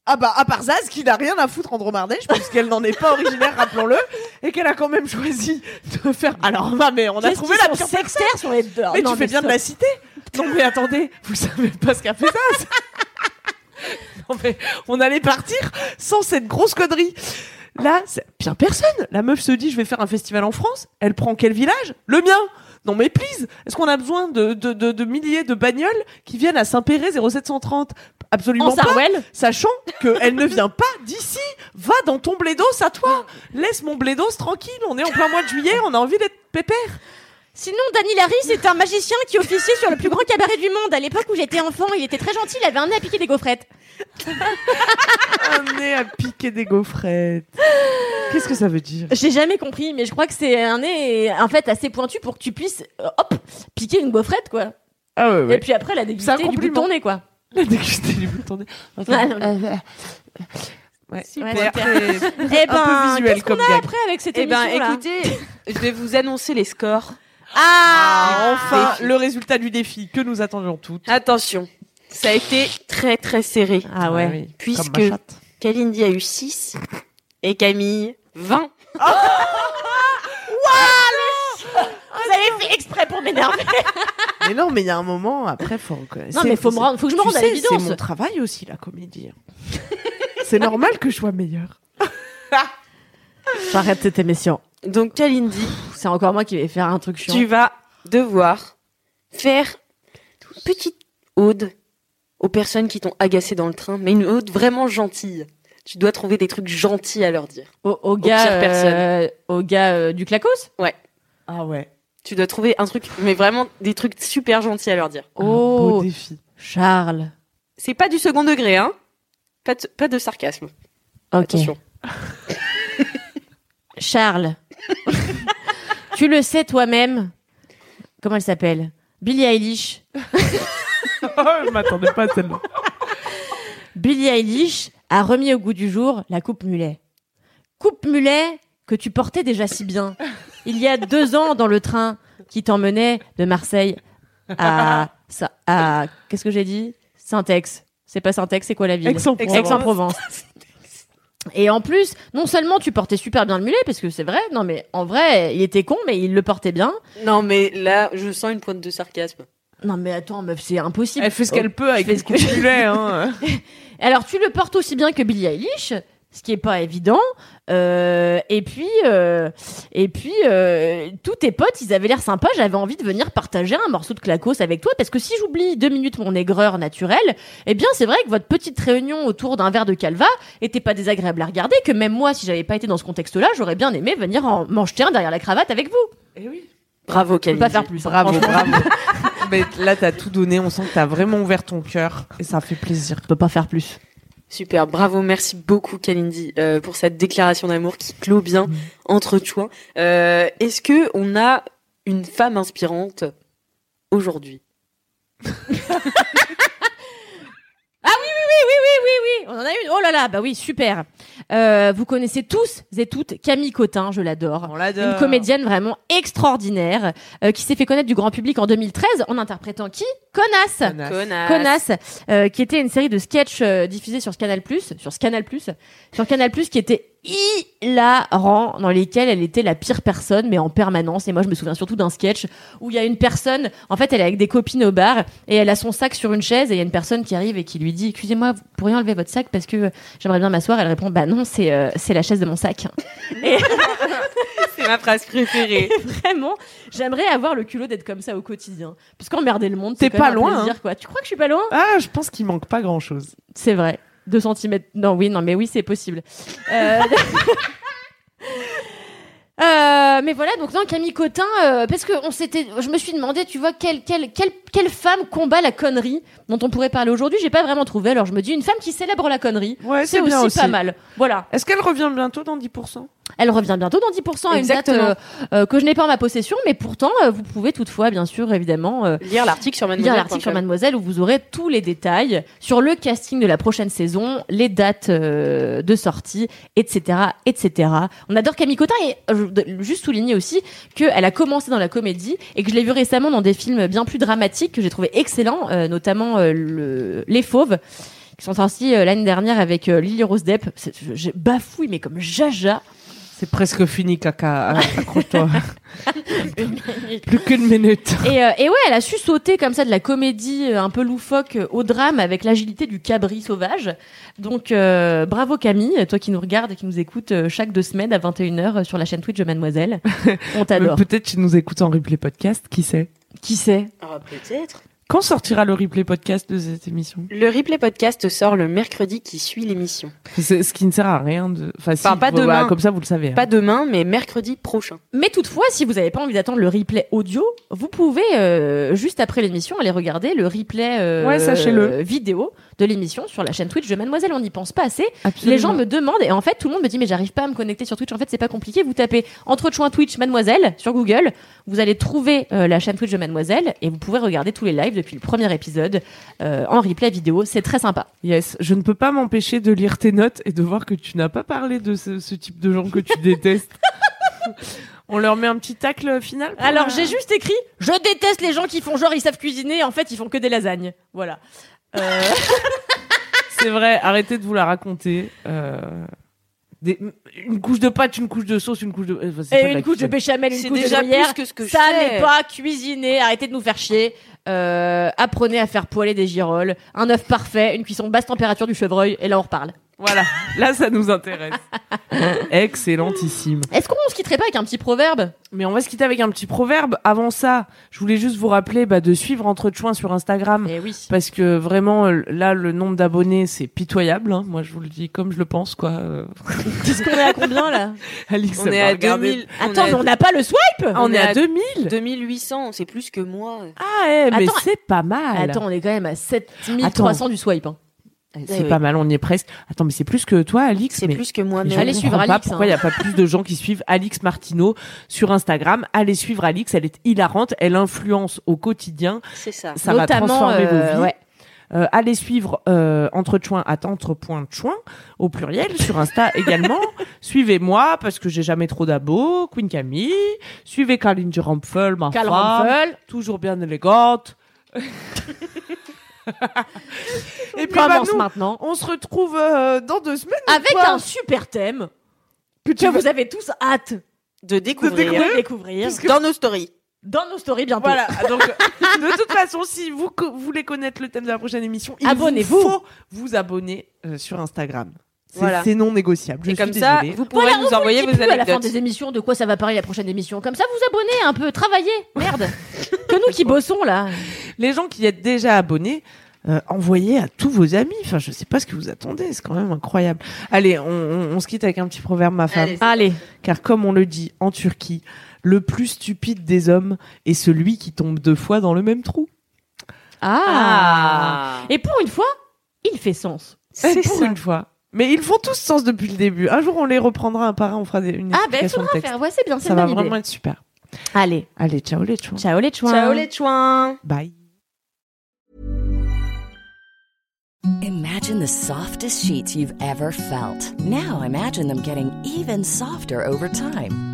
Ah bah, à part Zaz, qui n'a rien à foutre en Drôme Ardèche, puisqu'elle n'en est pas originaire, rappelons-le, et qu'elle a quand même choisi de faire... Alors, bah, mais on a trouvé la pire personne. sur les deux. Mais Non, tu fais bien de la citer Non mais attendez, vous savez pas ce qu'a fait Zaz Non mais on allait partir sans cette grosse connerie. Là, c'est bien personne. La meuf se dit je vais faire un festival en France. Elle prend quel village? Le mien. Non mais please, est-ce qu'on a besoin de, de, de, de milliers de bagnoles qui viennent à Saint-Péret 0730 Absolument En pas. Sarwell Sachant qu'elle ne vient pas d'ici. Va dans ton blédos à toi. Laisse mon blédos tranquille. On est en plein mois de juillet. On a envie d'être pépère. Sinon, Dani Larry, c'est un magicien qui officiait sur le plus grand cabaret du monde. À l'époque où j'étais enfant, il était très gentil, il avait un nez à piquer des gaufrettes. Un nez à piquer des gaufrettes. Qu'est-ce que ça veut dire? J'ai jamais compris, mais je crois que c'est un nez, en fait, assez pointu pour que tu puisses, hop, piquer une gaufrette, quoi. Ah ouais, Et puis après, la déguster du bout de ton nez, quoi. La dégusté du bout de ton nez. Ouais, non, Euh, Ouais, Super. super. Eh un peu ben, visuel comme a gag. après avec cette Eh ben, émission là écoutez, je vais vous annoncer les scores. Ah, enfin, Défi. le résultat du défi que nous attendions toutes. Attention, ça a été très très serré. Ah ouais. oui, Puisque- comme ma chatte. Kalindi a eu 6 et Camille 20. Fait exprès pour m'énerver. Mais non, mais il y a un moment, après, faut reconnaître. Non, mais faut me rendre- faut que je me rende à l'évidence. C'est mon travail aussi, la comédie. c'est normal que je sois meilleure. J'arrête cette émission. Donc Kalindi, C'est encore moi qui vais faire un truc chiant. tu vas devoir faire une petite ode aux personnes qui t'ont agacé dans le train, mais une ode vraiment gentille. Tu dois trouver des trucs gentils à leur dire. Au, au gars, pire euh, au gars euh, du Clacos? Ah ouais. Tu dois trouver un truc, mais vraiment des trucs super gentils à leur dire. Un beau Oh, défi. Charles. C'est pas du second degré, hein pas de, pas de sarcasme. Ok. Attention. Charles. tu le sais toi-même. Comment elle s'appelle? Billie Eilish. je m'attendais pas à celle-là. Billie Eilish a remis au goût du jour la coupe mulet. Coupe mulet que tu portais déjà si bien. Il y a deux ans dans le train qui t'emmenait de Marseille à, à qu'est-ce que j'ai dit? Saint-Ex. C'est pas Saint-Ex, c'est quoi la ville? Aix-en-Provence. Aix-en-Provence. Et en plus, non seulement tu portais super bien le mulet, parce que c'est vrai, non mais en vrai, il était con, mais il le portait bien. Non, mais là, je sens une pointe de sarcasme. Non mais attends, meuf, c'est impossible. Elle fait ce qu'elle peut avec ce que- coupulet, hein. Alors tu le portes aussi bien que Billie Eilish, ce qui est pas évident. Euh, et puis, euh, et puis, euh, tous tes potes, ils avaient l'air sympas. J'avais envie de venir partager un morceau de clacos avec toi parce que si j'oublie deux minutes mon aigreur naturelle, eh bien c'est vrai que votre petite réunion autour d'un verre de calva était pas désagréable à regarder. Que même moi, si j'avais pas été dans ce contexte-là, j'aurais bien aimé venir en mancheter un derrière la cravate avec vous. Eh oui. Bravo, Kalindi. pas faire plus. hein, Bravo, franchement. bravo. Mais là, t'as tout donné. On sent que t'as vraiment ouvert ton cœur. Et ça fait plaisir. Je peux pas faire plus. Super, bravo, merci beaucoup Kalindi euh, pour cette déclaration d'amour qui clôt bien entre toi. Euh, Est-ce que on a une femme inspirante aujourd'hui? Oui, oui, oui, oui, on en a une. Oh là là, bah oui, super. Euh, vous connaissez tous et toutes Camille Cotin, je l'adore. On l'adore. Une comédienne vraiment extraordinaire euh, qui s'est fait connaître du grand public en 2013 en interprétant qui? Connasse. Connasse. Connasse. Connasse, euh, qui était une série de sketchs euh, diffusés sur Canal sur Canal sur Canal qui était hilarants dans lesquels elle était la pire personne, mais en permanence. Et moi, je me souviens surtout d'un sketch où il y a une personne, en fait, elle est avec des copines au bar et elle a son sac sur une chaise et il y a une personne qui arrive et qui lui dit Excusez-moi, vous pourriez enlever votre sac parce que j'aimerais bien m'asseoir. Elle répond Bah non, c'est euh, c'est la chaise de mon sac. et C'est ma phrase préférée. vraiment, j'aimerais avoir le culot d'être comme ça au quotidien. Parce qu'emmerder le monde, T'es c'est pas un loin, plaisir, quoi. Tu crois que je suis pas loin? Ah, je pense qu'il manque pas grand chose. C'est vrai. 2 cm. Non, oui, non, mais oui, c'est possible. Euh... euh, mais voilà, donc non, Camille Cotin, euh, parce que on s'était, je me suis demandé, tu vois, quelle, quelle, quelle, quelle femme combat la connerie dont on pourrait parler aujourd'hui. J'ai pas vraiment trouvé, alors je me dis une femme qui célèbre la connerie. Ouais, c'est aussi, aussi. pas mal. Voilà. Est-ce qu'elle revient bientôt dans 10% Elle revient bientôt dans 10% à une date euh, euh, que je n'ai pas en ma possession, mais pourtant, euh, vous pouvez toutefois, bien sûr, évidemment, Lire l'article sur Mademoiselle. lire l'article sur Mademoiselle où vous aurez tous les détails sur le casting de la prochaine saison, les dates de sortie, etc., etc. On adore Camille Cotin et je juste souligner aussi qu'elle a commencé dans la comédie et que je l'ai vue récemment dans des films bien plus dramatiques que j'ai trouvé excellents, notamment le- Les Fauves qui sont sortis l'année dernière avec Lily Rose Depp. Je- Je bafouille mais comme jaja. C'est presque fini, caca. Accroche-toi. Plus qu'une minute. Et, euh, et ouais, elle a su sauter comme ça de la comédie euh, un peu loufoque euh, au drame avec l'agilité du cabri sauvage. Donc euh, bravo Camille, toi qui nous regardes et qui nous écoutes chaque deux semaines à 21h sur la chaîne Twitch de Mademoiselle. On t'adore. Peut-être tu nous écoutes en replay podcast, qui sait? Qui sait? Ah, peut-être. Quand sortira le replay podcast de cette émission? Le replay podcast sort le mercredi qui suit l'émission. C'est ce qui ne sert à rien de. Enfin, si, pas demain. comme ça, vous le savez. hein. Pas demain, mais mercredi prochain. Mais toutefois, si vous n'avez pas envie d'attendre le replay audio, vous pouvez euh, juste après l'émission aller regarder le replay euh, Ouais, sachez-le. vidéo de l'émission sur la chaîne Twitch de Mademoiselle. On n'y pense pas assez. Absolument. Les gens me demandent et en fait tout le monde me dit mais j'arrive pas à me connecter sur Twitch. En fait c'est pas compliqué. Vous tapez entre choix Twitch Mademoiselle sur Google, vous allez trouver euh, la chaîne Twitch de Mademoiselle et vous pouvez regarder tous les lives depuis le premier épisode euh, en replay vidéo. C'est très sympa. Yes, je ne peux pas m'empêcher de lire tes notes et de voir que tu n'as pas parlé de ce, ce type de gens que tu détestes. On leur met un petit tacle final Alors la- j'ai juste écrit je déteste les gens qui font genre ils savent cuisiner en fait ils font que des lasagnes. Voilà. Euh, C'est vrai, arrêtez de vous la raconter. Euh, des- Une couche de pâte, une couche de sauce, une couche de. euh, et de une couche de béchamel, une C'est couche de déjà gruyère. plus que ce que Ça n'est pas cuisiner. Arrêtez de nous faire chier. Euh, apprenez à faire poêler des girolles, un œuf parfait, une cuisson basse température du chevreuil, et là on reparle. Voilà, là ça nous intéresse. Excellentissime. Est-ce qu'on se quitterait pas avec un petit proverbe? Mais on va se quitter avec un petit proverbe. Avant ça, je voulais juste vous rappeler bah, de suivre Entre Chouins sur Instagram. Eh oui. Parce que vraiment, euh, là, le nombre d'abonnés, c'est pitoyable. hein. Moi, je vous le dis comme je le pense, quoi. Est-ce qu'on est à combien là? Alix, On est à regarder. 2000. Attends, on est mais on n'a pas le swipe? Ah, on, est à 2000 2800, c'est plus que moi. Ah, eh, mais Attends, c'est pas mal. Attends, on est quand même à 7300 du swipe. hein. C'est Eh oui. pas mal, on y est presque. Attends, mais c'est plus que toi, Alix. C'est mais... plus que moi. mais Allez ne suivre comprends pas Alix, pourquoi il hein. n'y a pas plus de gens qui suivent Alix Martineau sur Instagram. Allez suivre Alix, elle est hilarante, elle influence au quotidien. C'est ça. Ça Notamment, va transformer euh, vos vies. ouais. Euh, allez suivre euh, entre chouin à entre point chouin au pluriel sur Insta également. Suivez-moi parce que j'ai jamais trop d'abos. Queen Camille. Suivez Caroline Durampfel, ma Karl femme, toujours bien élégante. Et puis bah, Commence nous, maintenant. on se retrouve euh, dans deux semaines. Avec un super thème que vous avez tous hâte De découvrir, de découvrir dans nos stories. dans nos stories bientôt. Voilà, donc de toute façon, si vous co- voulez connaître le thème de la prochaine émission, il Abonnez-vous. vous faut vous abonner euh, sur Instagram. C'est Voilà. c'est non négociable. Je Et comme suis ça, désolée. vous pourrez Voilà, nous envoyer vos plus à la fin anecdotes. des émissions de quoi ça va parler la prochaine émission. Comme ça, vous abonnez un peu, travaillez. Merde. que nous qui bossons là. Les gens qui êtes déjà abonnés, euh, envoyez à tous vos amis. Enfin, je sais pas ce que vous attendez, c'est quand même incroyable. Allez, on, on- on se quitte avec un petit proverbe, ma femme. Allez, Allez. Car comme on le dit en Turquie, le plus stupide des hommes est celui qui tombe deux fois dans le même trou. Ah. Et pour une fois, il fait sens. C'est pour ça. une fois. Mais ils font tous sens depuis le début. Un jour, on les reprendra un par un, on fera des- une Ah ben, il faudra faire. Ouais, c'est bien, c'est Ça une va bonne vraiment idée. être super. Allez. Allez, ciao les chouins. Ciao les chouins. Ciao les chouins. Bye. Imagine the softest sheets you've ever felt. Now imagine them getting even softer over time.